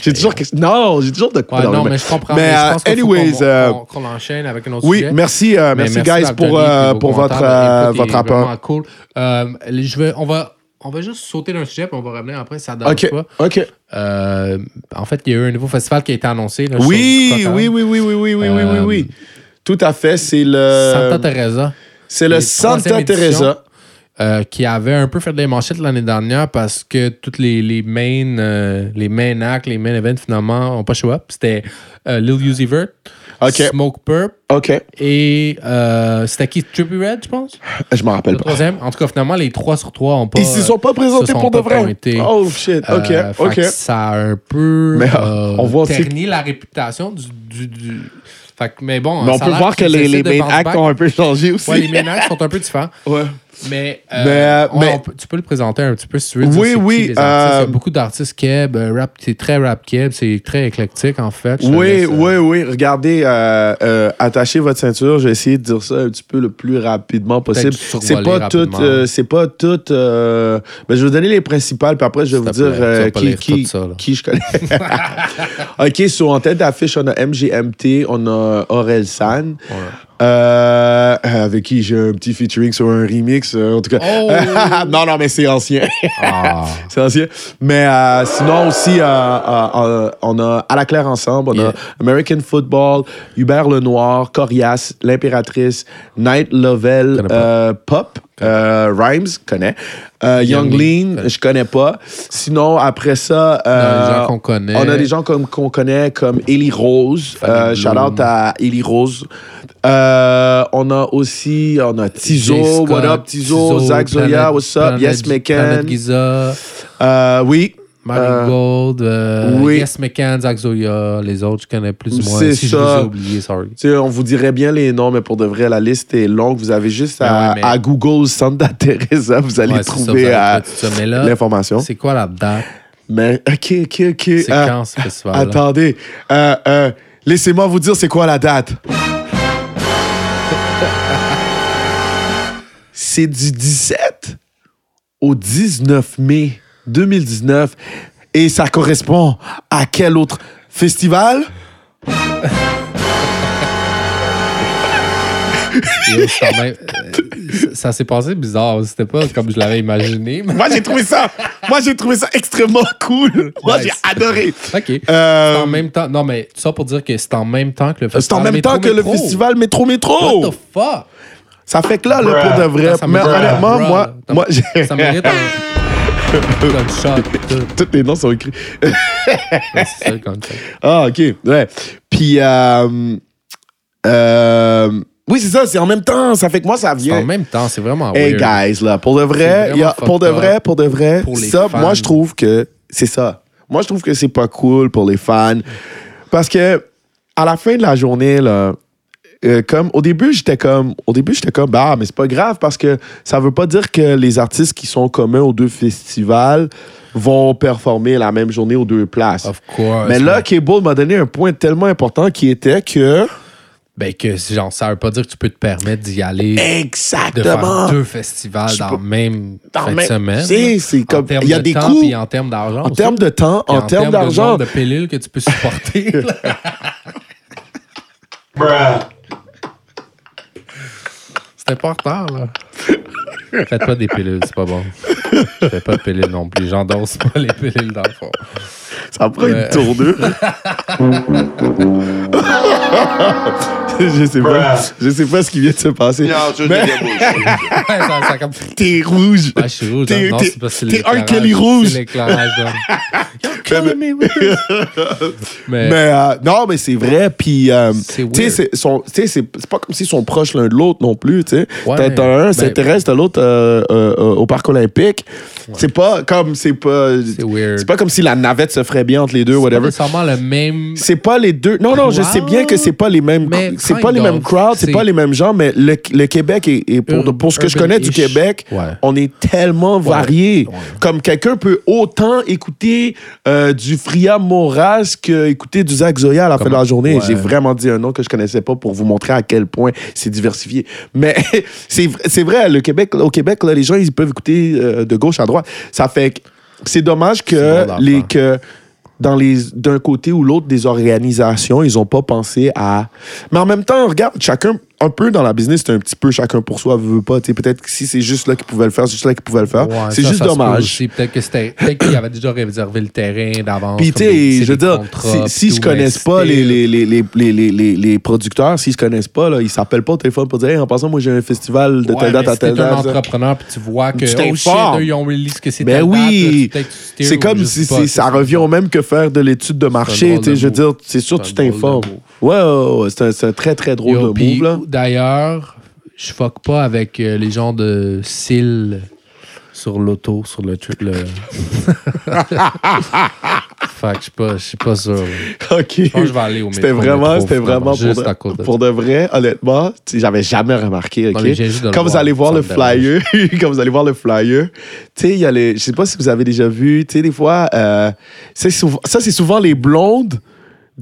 J'ai toujours non, j'ai toujours de quoi. Non, mais je comprends. Mais, euh, je pense anyways, qu'on- euh, qu'on- enchaîne avec un autre Oui, sujet. merci, euh, Mais merci, guys Anthony, pour, euh, pour votre, euh, votre rapport. cool. Euh, je vais, on va, on va juste sauter d'un sujet puis on va revenir après. Ça dérange Ok, pas. ok. Euh, en fait, il y a eu un nouveau festival qui a été annoncé. là, Oui, oui, oui, oui, oui, oui, oui, oui, oui, oui. Tout à fait, c'est le. Santa Teresa. C'est le Santa. Teresa. euh, qui avait un peu fait des manchettes l'année dernière parce que toutes les, les main euh, les main acts, les main events finalement ont pas show up. C'était euh, Lil Uzi Vert, Ok. Smoke Purp OK. et euh, c'était qui? Trippie Red, je pense? Je m'en rappelle Le pas. troisième. En tout cas, finalement, les trois sur trois ont pas. Ils s'y sont pas présentés se sont pour de pas vrai. pointés. Oh shit. OK. Euh, fait OK. que Ça a un peu Mais, euh, on voit aussi- terni la réputation du. du, du- Fait que, mais bon, Mais on ça a peut l'air voir que qu'ils les, essaient les de main bounce acts back. ont un peu changé aussi. Ouais, les main acts sont un peu différents. Ouais. Mais, euh, Mais, euh, mais- on tu peux le présenter un petit peu si tu veux. dire Oui, qui oui, les artistes. Il y euh, a beaucoup d'artistes keb, euh, rap, c'est très rap keb, c'est très éclectique en fait. Je Oui, euh, oui, oui. Regardez, euh, euh, attachez votre ceinture. Je vais essayer de dire ça un petit peu le plus rapidement possible. C'est pas tout. euh, c'est pas tout. euh, ben, je vais vous donner les principales, puis après, je vais vous dire euh, qui, qui, ça, qui je connais. OK, sur en tête d'affiche, on a MGMT, on a Aurel San. Ouais. Euh, avec qui j'ai un petit featuring sur un remix, euh, en tout cas. Oh! non, non, mais c'est ancien. Ah. c'est ancien. Mais euh, sinon aussi, euh, euh, euh, on a À la claire ensemble, on Yeah. a American Football, Hubert Lenoir, Corias, L'Impératrice, Night Lovell, euh, Pop, euh, Rhymes, connais. Euh, Young, Young Lean, Lean, je connais pas. Sinon, après ça, On a euh, des gens qu'on connaît. on a des gens comme- qu'on connaît comme Ellie Rose. Euh, shout out à Ellie Rose. Euh, on a aussi, on a Tizo, Scott, what up Tizo, Zach Zoya, what's up, Planet- Yes Euh, oui, Marie Euh, Gold, euh, oui. Yes McCann, Zach Zoya, les autres, je connais plus ou moins. C'est Si je ça. les ai oubliés, sorry. On vous dirait bien les noms, mais pour de vrai, la liste est longue. Vous avez juste à, Ben ouais, mais- à Google Santa Teresa, vous allez Ouais, trouver l'information. c'est quoi la date? Mais ok, ok, ok. C'est euh, quand ce festival attendez, Euh, euh, laissez-moi vous dire c'est quoi la date. c'est du 17 au 19 mai 2019 et ça correspond à quel autre festival? Yo, c'est quand même- euh, ça- ça s'est passé bizarre. C'était pas comme je l'avais imaginé. Moi j'ai trouvé ça, moi j'ai trouvé ça extrêmement cool. Moi Ouais, j'ai c'est- adoré. OK. Euh, C'est en même temps. Non, mais ça pour dire que c'est en même temps que le c'est festival. en même Métro temps que le Métro. festival Métro Métro. What the fuck? Ça fait que là, là pour de vrai, Ça mais honnêtement, moi, moi j'ai- Ça mérite un. tous les noms sont écrits. Ah, ok, ouais. Puis, euh, euh, oui, c'est ça, c'est en même temps. Ça fait que moi, ça C'est vient. En même temps, c'est vraiment Hey weird. guys, là, pour de vrai, y a- pour de vrai, pour de vrai, pour ça, fans. moi je trouve que c'est ça. Moi je trouve que c'est pas cool pour les fans parce que à la fin de la journée là, euh, comme au début j'étais comme au début j'étais comme bah mais c'est pas grave parce que ça veut pas dire que les artistes qui sont communs aux deux festivals vont performer la même journée aux deux places. Of course. mais là, Cable m'a donné un point tellement important qui était que ben que genre, ça veut pas dire que tu peux te permettre d'y aller de exactement faire deux festivals dans peux- la même dans même- de semaine. c'est- comme- termes il y a de des temps, coûts. puis en termes d'argent. en termes de temps, en, termes de d'argent, nombre de pilules que tu peux supporter. là. C'est important, là. Faites pas des pilules, c'est pas bon. Je fais pas de pilules non plus. J'endosse pas les pilules dans le fond. ça prend Ouais. une tournure. je sais pas, je sais pas ce qui vient de se passer. Non, Mais-. T'es rouge. Ouais, je suis rouge. T'es- hein. Un Kelly rouge. C'est l'éclairage, là. Mais- euh, non, mais c'est vrai. Puis, euh, C'est tu sais, pas comme s'ils sont proches l'un de l'autre non plus. Tu sais, Ouais. T'as- un Ben- s'intéresse, t'as l'autre euh, euh, euh, au parc olympique. C'est pas comme c'est pas. c'est weird. C'est pas comme si la navette se ferait bien entre les deux, C'est whatever. nécessairement le même. C'est pas les deux. Non, non, je sais bien que c'est pas les mêmes. C'est pas les mêmes crowds, c'est C'est- pas les mêmes gens, mais le, le Québec est, est pour, Ur- pour ce que je connais du. Québec, Ouais. on est tellement varié. Ouais. Comme quelqu'un peut autant écouter euh, du Fria Moras que écouter du Zach Zoya à la fin de la journée. J'ai vraiment dit un nom que je connaissais pas pour vous montrer à quel point c'est diversifié. Mais c'est c'est vrai, le Québec, au Québec, là, les gens ils peuvent écouter euh, de gauche à droite. Ça fait c'est dommage les que dans les d'un côté ou l'autre des organisations, ils ont pas pensé à Mais en même temps, regarde, chacun un peu dans la business, c'est un petit peu chacun pour soi, veut pas, peut-être que si c'est juste là qu'ils pouvaient le faire, c'est juste là qu'ils pouvaient le faire. Ouais, c'est juste ça peut dommage. Peut-être que c'était. Peut-être qu'il avait déjà réservé le terrain d'avance. Puis, tu sais, je veux dire, si- se connaissent pas, les, les, les, les, producteurs, s'ils se connaissent pas, là, ils s'appellent pas au téléphone pour dire, hey, en passant, moi, j'ai un festival de Ouais, telle date à si t'es telle un date. entrepreneur puis tu vois que Tu oh shit, eux, ils ont release que c'est Ben telle date, oui, C'est comme je si ça revient au même que faire de l'étude de marché. Je veux dire, c'est sûr, tu t'informes. Ouais, c'est un, très, très drôle de move. Là. D'ailleurs, je fuck pas avec euh, les gens de cils sur l'auto, sur le truc. Le... fait que je suis pas, je suis pas sûr. OK. Je pense que je vais aller au C'était vraiment, c'était vraiment pour juste de, pour de vrai, honnêtement, j'avais jamais remarqué, OK? Quand vous allez voir le flyer, quand vous allez voir le flyer, tu sais, il y a les, je sais pas si vous avez déjà vu, tu sais, des fois, euh, souvent- ça, c'est souvent les blondes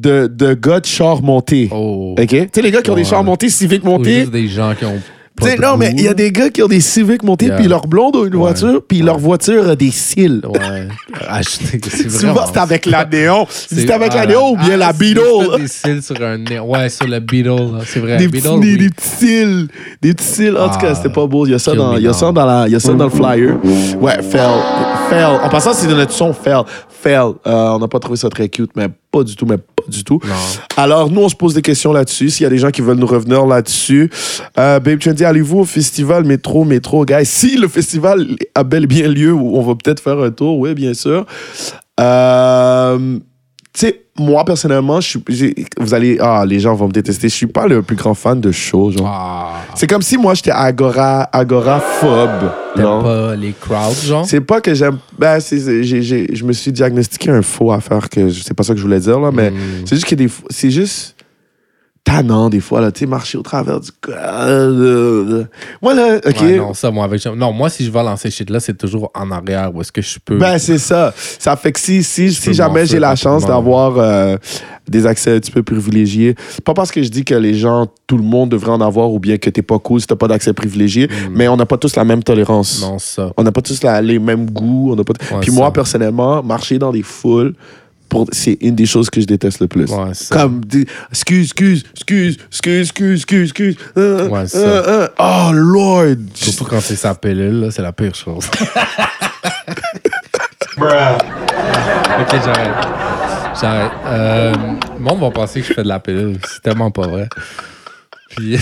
de, de gars de char montés. Oh. OK? Tu sais, les gars qui ont des chars montés, civiques montés. des gens qui ont. Tu pas sais, de non, mais il y a des gars qui ont des civiques montés, Yeah. puis leur blonde a une Ouais. voiture, puis leur voiture a des cils. Ouais. Souvent, c'est avec la néon. C'est avec la néon ou bien ah, la Beetle. Des cils sur un nez. Ouais, sur le Beetle, c'est vrai. Des Beetle, petits, des, oui. des petits cils. Des petits cils. En tout cas, Ah, c'était pas beau. Il y a ça, dans, il y a ça, dans, la, il y a ça dans le flyer. Ouais, fail. Fail. En passant, c'est de notre son fail. Fail. Euh, on n'a pas trouvé ça très cute, mais pas du tout, mais du tout. Non. Alors, nous, on se pose des questions là-dessus. S'il y a des gens qui veulent nous revenir là-dessus. Euh, Babe Trendy, allez-vous au festival Métro, Métro, guys? Si le festival a bel et bien lieu, on va peut-être faire un tour, oui, bien sûr. Euh, tu sais, moi, personnellement, je suis, vous allez, ah, les gens vont me détester. Je suis pas le plus grand fan de show, genre. Ah, C'est comme si moi, j'étais agora, agoraphobe. t'aimes pas les crowds, genre? C'est pas que j'aime. Ben, c'est, c'est- j'ai, j'ai- je me suis diagnostiqué un faux à faire que sais pas ça que je voulais dire, là, mais Mm. c'est juste que des. C'est juste tannant, des fois, là, tu sais, marcher au travers du. Moi, là, OK. Ouais, non, ça, moi, avec... non, moi, si je vais lancer shit là, c'est toujours en arrière où est-ce que je peux. Ben, c'est ça. Ça fait que si, si, si jamais j'ai la chance d'avoir euh, des accès un petit peu privilégiés, pas parce que je dis que les gens, tout le monde devrait en avoir ou bien que t'es pas cool si t'as pas d'accès privilégié, mais on n'a pas tous la même tolérance. Non, ça. On n'a pas tous la- les mêmes goûts. On pas Ouais, Puis ça. moi, personnellement, marcher dans des foules. C'est une des choses que je déteste le plus. Ouais. Comme, excuse, excuse, excuse, excuse, excuse, excuse, excuse. Euh, Ouais, ça. euh, euh. Oh, Lord! Surtout quand c'est sa pilule, c'est la pire chose. ok, j'arrête. J'arrête. Euh, le monde va penser que je fais de la pilule. C'est tellement pas vrai. Puis,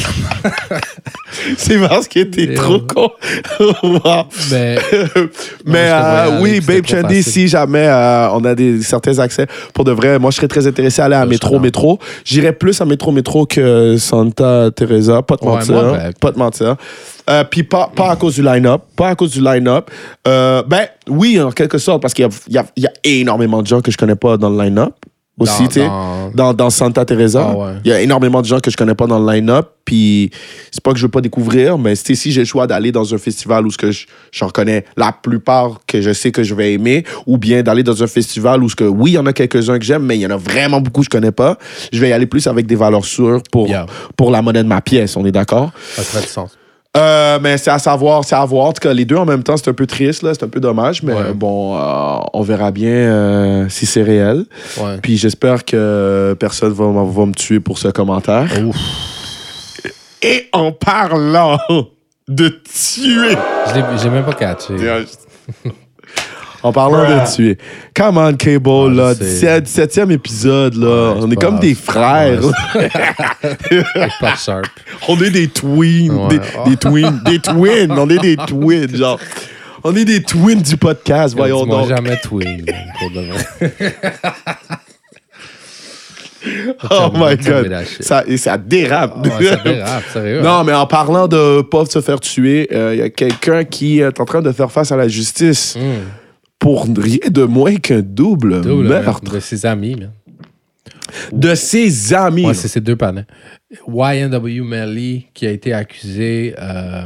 C'est parce que t'es trop on- con. Wow. mais Mais euh, oui, Babe Chandy, si jamais euh, on a des, certains accès, pour de vrai, moi je serais très intéressé à aller à Métro Métro. J'irais plus à Métro Métro que Santa Teresa, pas de Ouais, mentir. moi, ben- Pas de mentir. Euh, Puis pas, pas à cause du line-up. Pas à cause du line-up. Euh, ben oui, en quelque sorte, parce qu'il y y, y a énormément de gens que je connais pas dans le line-up. Aussi, Dans- tu sais. dans- Dans, dans Santa Teresa. Ah ouais. Il y a énormément de gens que je connais pas dans le line-up. Puis c'est pas que je veux pas découvrir, mais si j'ai le choix d'aller dans un festival où ce que je- j'en connais la plupart que je sais que je vais aimer, ou bien d'aller dans un festival où ce que oui, il y en a quelques-uns que j'aime, mais il y en a vraiment beaucoup que je connais pas, je vais y aller plus avec des valeurs sûres pour, Yeah. pour la monnaie de ma pièce. On est d'accord? ça ferait du sens. Euh, mais c'est à savoir, c'est à voir. En tout cas, les deux en même temps, c'est un peu triste, là, c'est un peu dommage, mais Ouais. bon, euh, on verra bien euh, si c'est réel. Ouais. Puis j'espère que personne va, va me tuer pour ce commentaire. Ouf. Et en parlant de tuer, J'ai même pas catché. en parlant de tuer, come on Cable, Ah, là, je sais. 17, 17e épisode, là, Ouais, on est comme des frères, Ouais, C'est pas sharp. on est des twins, Ouais. des, des twins, des twins, on est des twins, genre. On est des twins du podcast, voyons Dis-moi donc. jamais twin. Pour de vrai. Oh my god, ça, et ça dérape. Ouais, ça dérape, sérieux. Non, mais en parlant de pas se faire tuer, euh, il y a quelqu'un qui est en train de faire face à la justice Hum, pour rien de moins qu'un double, double meurtre De ses amis, man. de ses amis. Ouais, c'est ces deux panneaux. YNW Melly qui a été accusé euh,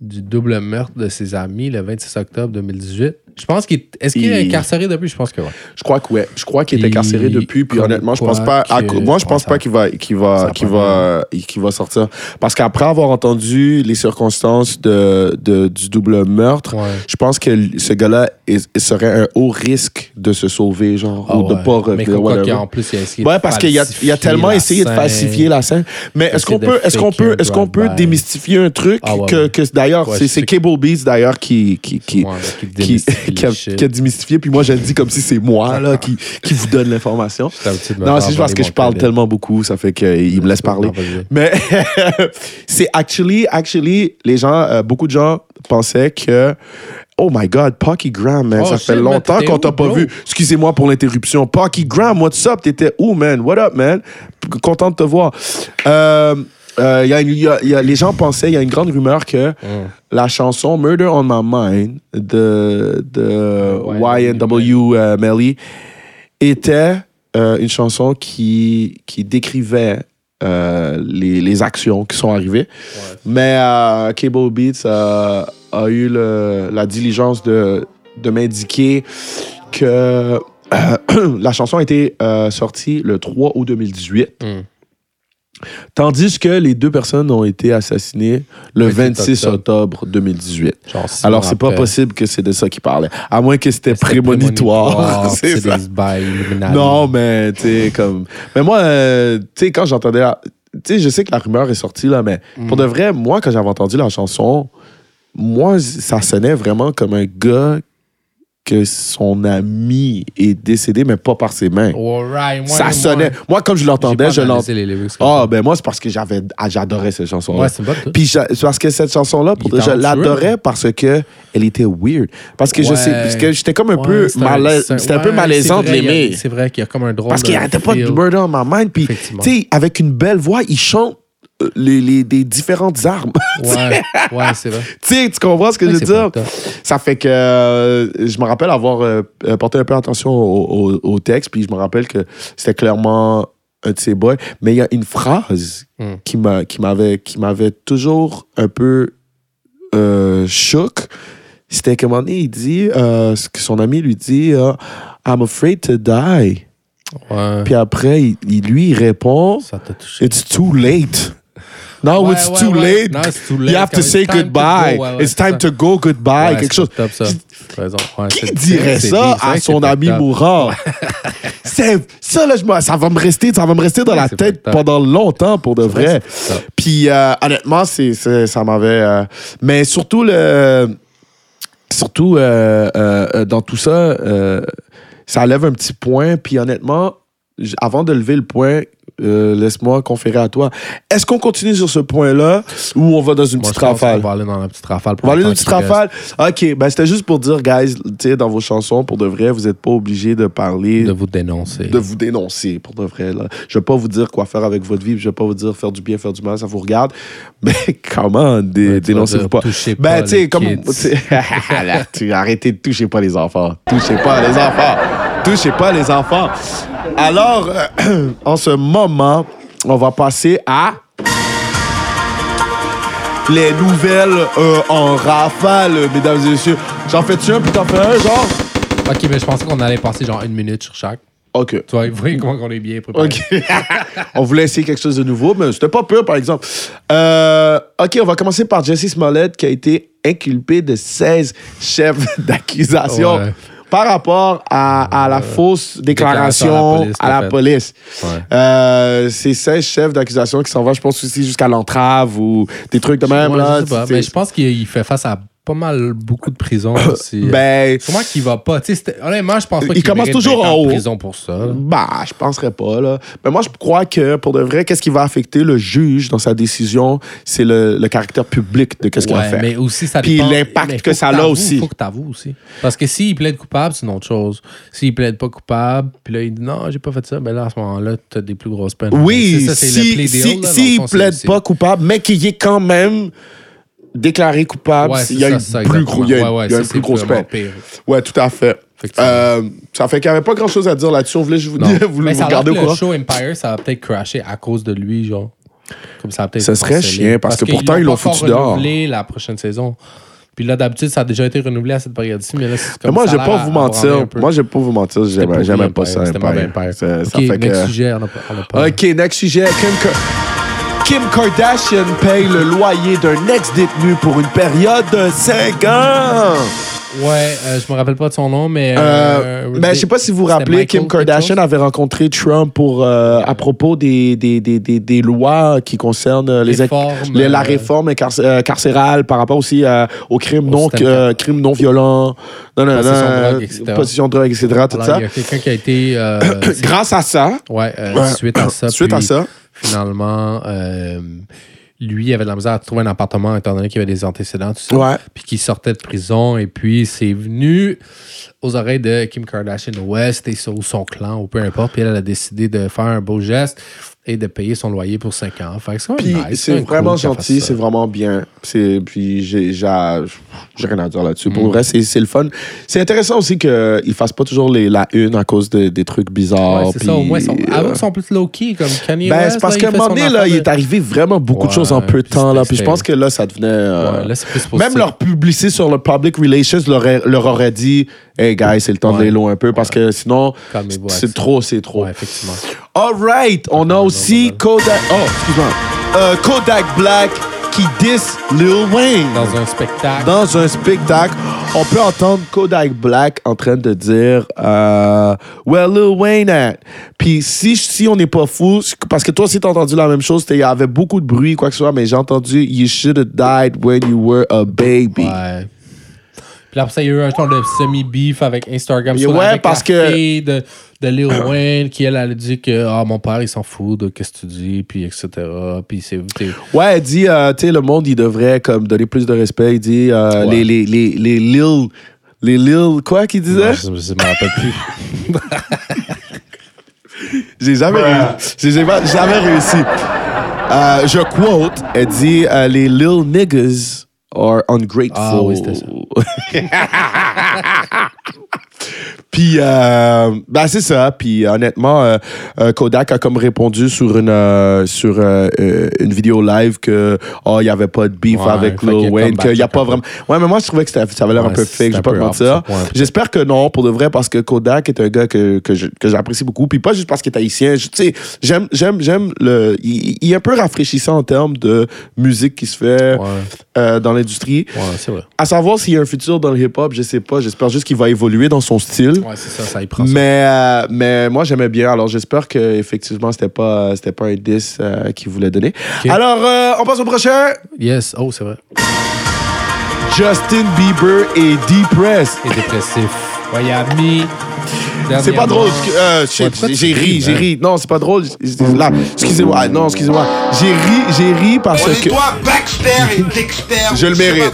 du double meurtre de ses amis le 26 octobre 2018. Je pense qu'il est-ce qu'il est incarcéré depuis? Je pense que oui. je crois que ouais, je crois qu'il est incarcéré depuis. Puis honnêtement, je quoi pense pas. à moi, je pense pas qu'il va, qu'il va, qu'il va, qu'il va sortir. Parce qu'après avoir entendu les circonstances de, de- du double meurtre, Ouais. je pense que ce gars-là serait un haut risque de se sauver, genre, Ah ou de ouais. pas Mais revenir. quoi whatever. qu'en plus, il a essayé Ouais, de parce qu'il a, il a tellement essayé de scène. falsifier la scène. Mais est-ce qu'on de peut, est-ce qu'on peut, est-ce qu'on peut démystifier un truc Ah ouais, que, que d'ailleurs, c'est, Cable Beats d'ailleurs qui, qui, qui qui, a, qui démystifié, puis moi je le dis comme si c'est moi là, qui, qui vous donne l'information. Non, c'est juste parce que je parle tellement beaucoup, ça fait qu'il me laisse parler. Mais c'est actually, actually, les gens, euh, beaucoup de gens pensaient que Oh my God, Pocky Graham, man. Oh, ça fait longtemps qu'on t'a pas bro? vu. Excusez-moi pour l'interruption. Pocky Graham, what's up? T'étais où, man? What up, man? Content de te voir. Euh, euh, y a une- y a- y a- les gens pensaient, il y a une grande rumeur que Mm. la chanson Murder on My Mind de, de YNW euh, Melly était euh, une chanson qui, qui décrivait euh, les, les actions qui sont arrivées. Mais euh, Cable Beats a, a eu le- la diligence de, de m'indiquer que euh, la chanson a été euh, sortie le 3 août 2018. Mm. Tandis que les deux personnes ont été assassinées le 26 octobre. octobre 2018. Genre, six Alors, mois c'est pas après. possible que c'est de ça qu'il parlait. À moins que c'était prémonitoire. c'est C'est ça. des bails Illuminati. Non, mais tu sais, comme. Mais moi, euh, tu sais, quand j'entendais. la- Tu sais, je sais que la rumeur est sortie, là, mais Mm. pour de vrai, moi, quand j'avais entendu la chanson, moi, ça sonnait vraiment comme un gars que son ami est décédé, mais pas par ses mains. Alright, moi, ça sonnait. Moi, comme je l'entendais, je l'entendais. Ah, ben moi, c'est parce que j'avais, ah, j'adorais cette chanson-là. Ouais, c'est. Puis c'est parce que cette chanson-là, je l'adorais parce que elle était weird. Parce que je sais, parce que j'étais comme un Ouais, peu un- c'était un peu malaisant de l'aimer. C'est vrai qu'il y a comme un drôle Parce qu'il de arrêtait pas de murder on my mind. Puis, tu sais, avec une belle voix, il chante les, les- des différentes armes. Ouais, ouais, c'est vrai. tu sais, tu comprends ce que Ouais, je veux dire? Ça fait que euh, je me rappelle avoir euh, euh, porté un peu attention au, au- au texte, puis je me rappelle que c'était clairement un de ses boys. Mais il y a une phrase Hmm. qui m'a qui m'avait qui m'avait toujours un peu euh, choc. C'était qu'à un il dit, ce que son ami lui dit, I'm afraid to die. Puis après, il, lui, il répond, Ça. It's too late. Now Ouais, it's ouais, too late. It's too You late. have to say time to goodbye. go. It's time to go goodbye. Quelque chose. up, ça. Qui dirait ça à son ami mourant? Ça, là, je ça va me rester, ça va me rester dans la tête pendant longtemps, pour de vrai. Puis, euh, honnêtement, c'est, ça m'avait. euh, mais surtout, le, surtout euh, dans tout ça, ça lève un petit point. Puis, honnêtement, avant de lever le point, euh, laisse-moi conférer à toi. Est-ce qu'on continue sur ce point-là ou on va dans une Moi, petite rafale? qu'on va aller dans la petite rafale. On va aller dans une petite rafale. OK, ben c'était juste pour dire, guys, dans vos chansons, pour de vrai, vous n'êtes pas obligés de parler, De de, vous dénoncer. vous dénoncer, pour de vrai. Là. Je vais pas vous dire quoi faire avec votre vie, je vais pas vous dire faire du bien, faire du mal, ça vous regarde. Mais comment dé- dénoncez-vous pas? touchez Ben, tu sais, comme. arrêtez de toucher pas les enfants. Touchez pas les enfants. Touchez pas les enfants. Alors, euh, en ce moment, on va passer à. Les nouvelles euh, en rafale, mesdames et messieurs. J'en fais-tu un, puis t'en fais un, genre? Ok, mais je pensais qu'on allait passer genre une minute sur chaque. OK. Tu vois, vous voyez comment on est bien préparé. OK. on voulait essayer quelque chose de nouveau, mais c'était pas peur, par exemple. Euh, OK, on va commencer par Jesse Smollett, qui a été inculpé de 16 chefs d'accusation Ouais. Par rapport à, à la fausse déclaration déclaration à la police. Ouais. Euh, c'est 16 chefs d'accusation qui s'en vont, je pense aussi jusqu'à l'entrave ou des trucs de même. Ouais, là. je sais pas, mais je pense qu'il il fait face à pas mal beaucoup de prisons aussi. Ben, Sûrement qu'il va pas? Tu sais, honnêtement, je pense pas Il qu'il commence mérite toujours 20 ans en haut. prison pour ça. là. Bah, je penserais pas, là. Mais moi, je crois que, pour de vrai, qu'est-ce qui va affecter le juge dans sa décision, c'est le, le caractère public de qu'est-ce qu'il va Ouais, faire. mais aussi, ça Puis dépend- l'impact mais faut que ça a t'avoues, aussi. faut que t'avoues aussi. Parce que s'il plaide coupable, c'est une autre chose. S'il plaide pas coupable, puis là, il dit non, j'ai pas fait ça, ben là, à ce moment-là, t'as des plus grosses peines. Oui, C'est ça, c'est le si, plea deal, si, là, dans s'il le fond, c'est- plaide c'est- pas coupable, mais qu'il est quand même déclaré coupable, Ouais, il y a une ça, plus, gros- il y a une- Ouais, ouais, il y a ça, une plus grosse peine. pire. Ouais, tout à fait. Euh, ça fait qu'il n'y avait pas grand chose à dire là-dessus. On voulait juste vous dire, vous, mais vous regardez au le show Empire, ça va peut-être crasher à cause de lui, genre. Comme ça va Ça serait chiant, parce que pourtant, ils l'ont foutu dehors. renouvelé la prochaine saison. Puis là, d'habitude, ça a déjà été renouvelé à cette période-ci, mais là, c'est Mais comme moi, je vais pas vous mentir. Moi, je vais pas vous mentir. Empire, pas ça. Empire. Ça, fait next que... sujet, a pas- OK, next sujet. Kim, Ka- Kim Kardashian paye le loyer d'un ex-détenu pour une période de 5 ans. Ouais, euh, je me rappelle pas de son nom, mais. Euh, euh, ben, je sais pas si vous vous rappelez, Michael Kim Kardashian avait rencontré Trump pour, euh, à propos des, des, des, des, des lois qui concernent les, les- la euh, réforme euh, carcérale par rapport aussi aux crimes, Au non, crimes non violents, non, non, Possession de drogue, etc. possession de drogue, etc. Tout Alors, ça. il y a quelqu'un qui a été. Grâce à ça, ouais, suite à ça. suite à ça, Finalement, euh, lui avait de la misère à trouver un appartement étant donné qu'il avait des antécédents, tout ça. ouais. Puis qu'il sortait de prison. Et puis, c'est venu aux oreilles de Kim Kardashian West et son- ou son clan, ou peu importe. Puis elle, elle a décidé de faire un beau geste et de payer son loyer pour 5 ans. Fait c'est nice, vraiment cool gentil, c'est vraiment bien. C'est puis j'ai rien à dire là-dessus. Mm. Pour le reste, c'est- c'est le fun. C'est intéressant aussi qu'ils fassent pas toujours les, la une à cause de- des trucs bizarres. Ouais, c'est ça, au moins, ils sont, euh, avant, ils sont plus low-key, comme Kanye ben, c'est parce qu'à un moment donné, là, il est arrivé vraiment beaucoup de choses en peu de temps. Là, puis je pense que là, ça devenait. euh, Ouais, là, c'est plus même leur publicité sur le public relations leur, leur aurait dit Hey, guys, c'est le temps de Ouais. l'élo un peu parce que sinon, c'est trop, c'est trop. Effectivement. All right, on a aussi Kodak. Oh, excuse-moi. Euh, Kodak Black qui diss Lil Wayne. Dans un spectacle. Dans un spectacle, on peut entendre Kodak Black en train de dire euh, Well, Lil Wayne at? Puis si, si on n'est pas fou, parce que toi aussi t'as entendu la même chose, il y avait beaucoup de bruit, quoi que ce soit, mais j'ai entendu You should have died when you were a baby. Ouais. Puis après ça, il y a eu un genre de semi-beef avec Instagram. Ouais, sur- avec parce la que- fille de, de Lil Wayne, qui elle, elle a dit que ah, mon père, il s'en fout de qu'est-ce que tu dis, puis etc. Puis c'est. Ouais, elle dit, euh, tu sais, le monde, il devrait comme donner plus de respect. Il dit, euh, Ouais. les, les, les, les Lil. Les Lil. Quoi qu'il disait? Je, je me rappelle plus. J'ai jamais, réussi. J'ai jamais, jamais réussi. Euh, je quote, elle dit euh, les little niggas are ungrateful. Ah oui, c'était ça. Puis, euh, ben c'est ça. Puis, honnêtement, euh, euh, Kodak a comme répondu sur une, euh, sur une vidéo live que oh, il n'y avait pas de beef Ouais, avec Lil a Wayne, qu'il n'y a pas vraiment. Ouais, mais moi, je trouvais que ça avait l'air un peu fake, je vais pas te mentir. J'espère que non, pour de vrai, parce que Kodak est un gars que, que j'apprécie beaucoup. Puis pas juste parce qu'il est haïtien. Tu sais, j'aime, j'aime, j'aime le. Il, il est un peu rafraîchissant en termes de musique qui se fait Ouais, dans l'industrie. ouais c'est vrai. À savoir s'il y a un futur dans le hip-hop, je sais pas. J'espère juste qu'il va évoluer dans son style. Ouais, c'est ça, ça y prend. ça. Mais, euh, mais moi, j'aimais bien. Alors, j'espère que effectivement c'était pas, c'était pas un 10 euh, qu'il voulait donner. Alors, euh, on passe au prochain. Yes, oh, c'est vrai. Justin Bieber et Depressed. Et dépressif. Ouais, il a mis. C'est pas drôle. Euh, j'ai ri, j'ai man? ri. Non, c'est pas drôle. Là, excusez-moi. Ah, Non, excusez-moi. J'ai ri, j'ai ri parce On que. toi, Baxter et Dexter. Je le mérite.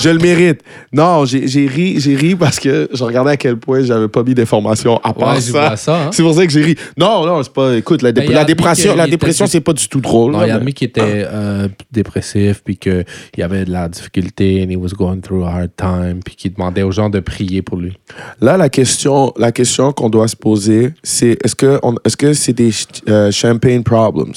Je le mérite. Non, j'ai ri, j'ai ri parce que je regardais à quel point j'avais pas mis d'informations à part Ouais, ça. ça, hein. C'est pour ça que j'ai ri. Non, non, c'est pas. Écoute, la, dé- Ben, y la dépression, la dépression, c'est pas du tout drôle. Non, il a mais- admis qu'il était euh, dépressif, puis qu'il y avait de la difficulté, and he was going through a hard time, puis qu'il demandait aux gens de prier pour lui. Là, la question, la question qu'on doit se poser, c'est est-ce que est-ce que c'est des euh, champagne problems?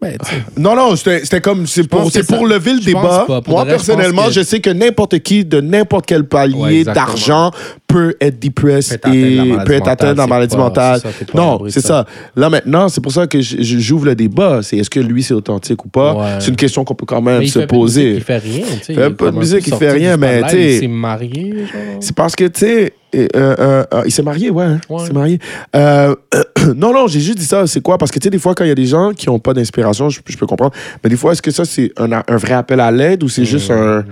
Ben, Non, non, c'était comme c'est pour, c'est pour lever le débat. pas. Pour Moi, je personnellement, que- je sais que n'importe qui, de n'importe quel palier d'argent, peut être dépressed Peut être atteint de la et maladie peut être atteint de la mentale, maladie mentale. Non, c'est ça. Là, maintenant, c'est pour ça que j'ouvre le débat. C'est est-ce que lui, c'est authentique ou pas? Ouais. C'est une question qu'on peut quand même il se poser. Il fait rien, tu sais. fait pas de musique, il fait rien, mais, tu sais- Il s'est marié. C'est parce que, tu sais, euh, euh, euh, il s'est marié, ouais. hein, Ouais. Il s'est marié. Euh, non, non, j'ai juste dit ça. C'est quoi? Parce que, tu sais, des fois, quand il y a des gens qui n'ont pas d'inspiration, je, je peux comprendre. Mais des fois, est-ce que ça, c'est un, un vrai appel à l'aide ou c'est juste un. Un-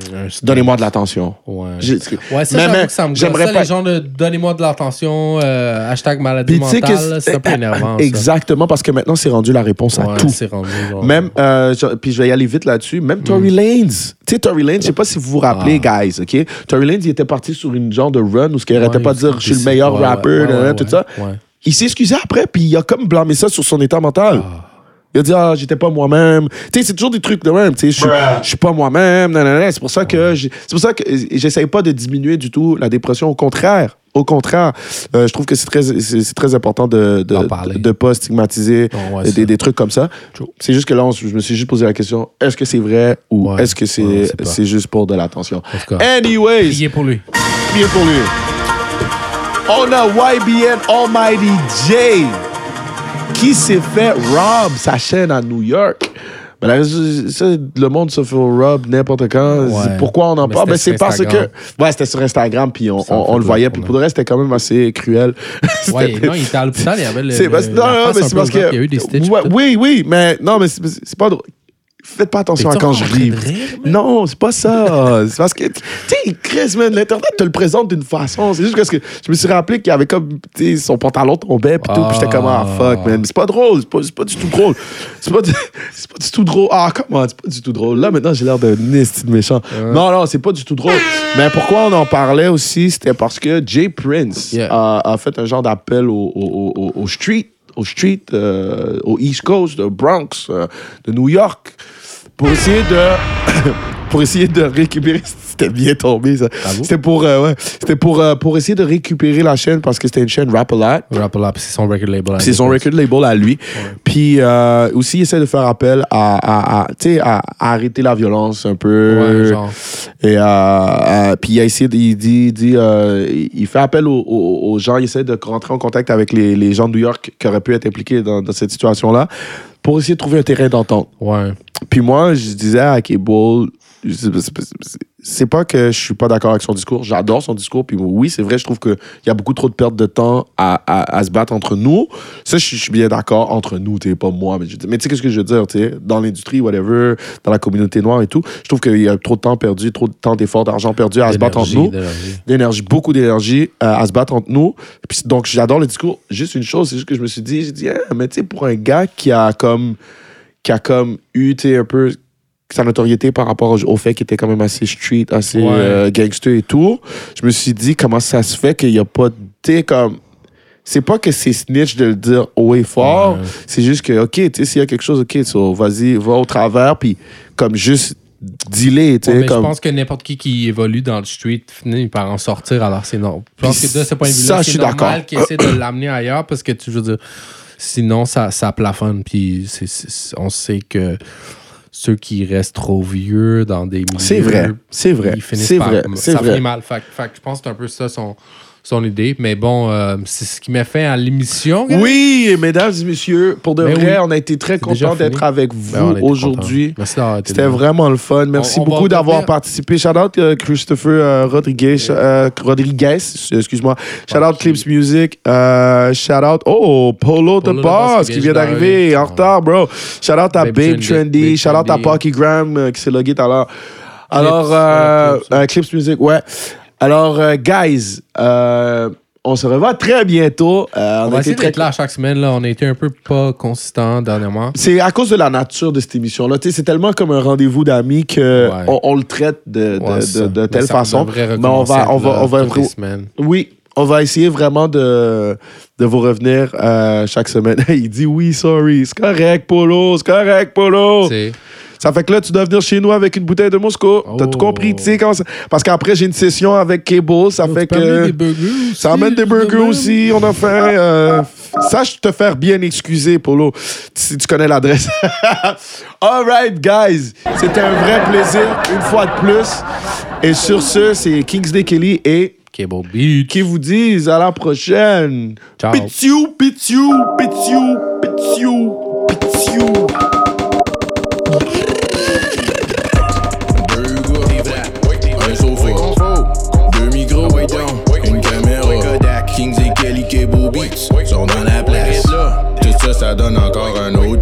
Donnez-moi de l'attention? Ouais. Ouais, ça, Mais- j'avoue mais que ça me gosse. j'aimerais pas- de donnez-moi de l'attention, euh, hashtag maladie mentale, c'est un peu énervant. ça. Exactement, parce que maintenant, c'est rendu la réponse à Ouais, tout. rendu, genre- Même, euh, je- puis je vais y aller vite là-dessus, même Tory Lanez. Tu sais, Tory Lanez, je sais pas si vous vous rappelez, guys, OK? Tory Lanez, il était parti sur une genre de run où ce qu'il arrêtait Ouais, pas de dire je suis le meilleur rappeur, tout ça. Il s'est excusé après, puis il a comme blâmé ça sur son état mental. Il a dit, ah, j'étais pas moi-même. Tu sais, c'est toujours des trucs de même. Tu sais, je suis- pas moi-même. C'est pour ça que j'ai- c'est pour ça que j'essaye pas de diminuer du tout la dépression. Au contraire. Au contraire, Euh, je trouve que c'est très, c'est très important de de, pas stigmatiser Non, ouais, des, des trucs comme ça. C'est juste que là, on- je me suis juste posé la question est-ce que c'est vrai ou Ouais. est-ce que c'est Ouais, c'est juste pour de l'attention? En tout cas, Anyways, priez pour lui. priez pour lui. On a YBN Almighty J qui s'est fait rob sa chaîne à New York? Ben là, le monde se fait rob n'importe quand. Ouais. Pourquoi on en parle? Ben, c'était c'est sur parce Instagram. que. Ouais, c'était sur Instagram, puis on, on- on le voyait. Puis pour le reste, c'était quand même assez cruel. Ouais, non, il était à l'hôpital, il y avait le. le- non, non, mais c'est parce que. Il y a eu des stitches. Ouais, oui, oui, mais non, mais c'est c'est pas drôle. Faites pas attention à quand je ris. Non, c'est pas ça. c'est parce que, tu sais, Chris, man, l'Internet te le présente d'une façon. C'est juste parce que je me suis rappelé qu'il avait comme, tu sais, son pantalon tombait, puis tout, puis j'étais comme, ah, fuck, man. C'est pas drôle, c'est pas, du tout drôle. C'est pas, pas du tout drôle. Ah, comment, c'est pas du tout drôle. Là, maintenant, j'ai l'air d'un esti de méchant. Non, non, c'est pas du tout drôle. Mais pourquoi on en parlait aussi, c'était parce que Jay Prince Yeah. a, a fait un genre d'appel au, au, au- au street, au street, euh, au East Coast, de Bronx, euh, de New York, pour essayer de, pour essayer de récupérer. C'était bien tombé ça. Bravo. C'était pour, euh, ouais, c'était pour, euh, pour essayer de récupérer la chaîne parce que c'était une chaîne Rap A Lot. Rap a Lot, c'est son record label. C'est son record label à lui. Puis euh, aussi, il essaie de faire appel à, à, à, tu sais, à, arrêter la violence un peu. Ouais, genre. Et euh, puis il a essayé, il dit, il, dit, euh, il fait appel aux, aux- aux gens, il essaie de rentrer en contact avec les, les gens de New York qui auraient pu être impliqués dans, dans cette situation-là pour essayer de trouver un terrain d'entente. Ouais. Puis moi, je disais à Cable, c'est- pas que je suis pas d'accord avec son discours, j'adore son discours, puis oui, c'est vrai, je trouve qu'il y a beaucoup trop de perte de temps à, à- à se battre entre nous. Ça, je suis- bien d'accord, entre nous, tu pas moi, mais, je- mais tu sais, qu'est-ce que je veux dire, tu sais, dans l'industrie, whatever, dans la communauté noire et tout, je trouve qu'il y a trop de temps perdu, trop de temps, d'efforts, d'argent perdu à se battre entre nous d'énergie. beaucoup d'énergie euh, à se battre entre nous. Puis, donc, j'adore le discours. Juste une chose, c'est juste que je me suis dit, j'ai dit, Ah, mais tu sais, pour un gars qui a comme, qui a comme eu, tu un peu sa notoriété par rapport au, au fait qu'il était quand même assez street, assez Ouais. euh, gangster et tout, je me suis dit, comment ça se fait qu'il n'y a pas, tu sais, comme, c'est pas que c'est snitch de le dire haut et fort, Ouais. c'est juste que, OK, tu sais, s'il y a quelque chose, OK, so, vas-y, va au travers, puis comme juste dealer, tu sais, comme... Je pense que n'importe qui qui évolue dans le street finit par en sortir, alors c'est non. Je pense que de ce point de vue-là, c'est normal qu'il essaie de l'amener ailleurs parce que tu veux dire, sinon ça, ça plafonne. Puis on sait que ceux qui restent trop vieux dans des milieux. C'est vrai, c'est vrai, Ils finissent par. vrai, ça vrai. finit mal. Fait, fait je pense que c'est un peu ça son, son idée. Mais bon, euh, c'est ce qui m'a fait à l'émission. Oui, mesdames et messieurs, pour de Ben vrai, oui. on a été très contents d'être avec Ben, vous aujourd'hui. C'était vraiment le fun. Merci On- on va beaucoup d'avoir participé. Shout out euh, Christopher euh, Rodriguez, euh, Rodriguez, excuse-moi. Shout out Clips Music. Shout out oh Polo, Polo the Boss qui vient d'arriver en retard, bro. Shout out à Babe Babe Trendy. Shout out à. Pocky Graham qui s'est logué tout à l'heure. Alors, Clips Music, ouais. Alors, euh, guys, euh, On se revoit très bientôt. Euh, On a va très- là chaque semaine. Là. On a été un peu pas consistant dernièrement. C'est à cause de la nature de cette émission-là. C'est tellement comme un rendez-vous d'amis que Ouais. on, on le traite de, de- Ouais, telle façon. Mais on va, on va, on va, oui, on va essayer vraiment de, de vous revenir euh, chaque semaine. Il dit oui, sorry, c'est correct, Polo, c'est correct, Polo. C'est- Ça fait que là, tu dois venir chez nous avec une bouteille de Moscou. T'as tout Oh. compris, tu sais ça... Parce qu'après, j'ai une session avec Cable, ça Oh, fait que... des burgers aussi, Ça amène des de burgers même. aussi, on a fait... Euh... Sache te faire bien excuser, Polo, si tu connais l'adresse. All right, guys. C'était un vrai plaisir, une fois de plus. Et sur ce, c'est Kingsley Kelly et qui vous disent à la prochaine. Ciao. Pitiou, pitiou, pitiou, pitiou, pitiou. Kings et Kelly Kebo sont dans la place. Tout ça, ça donne encore un autre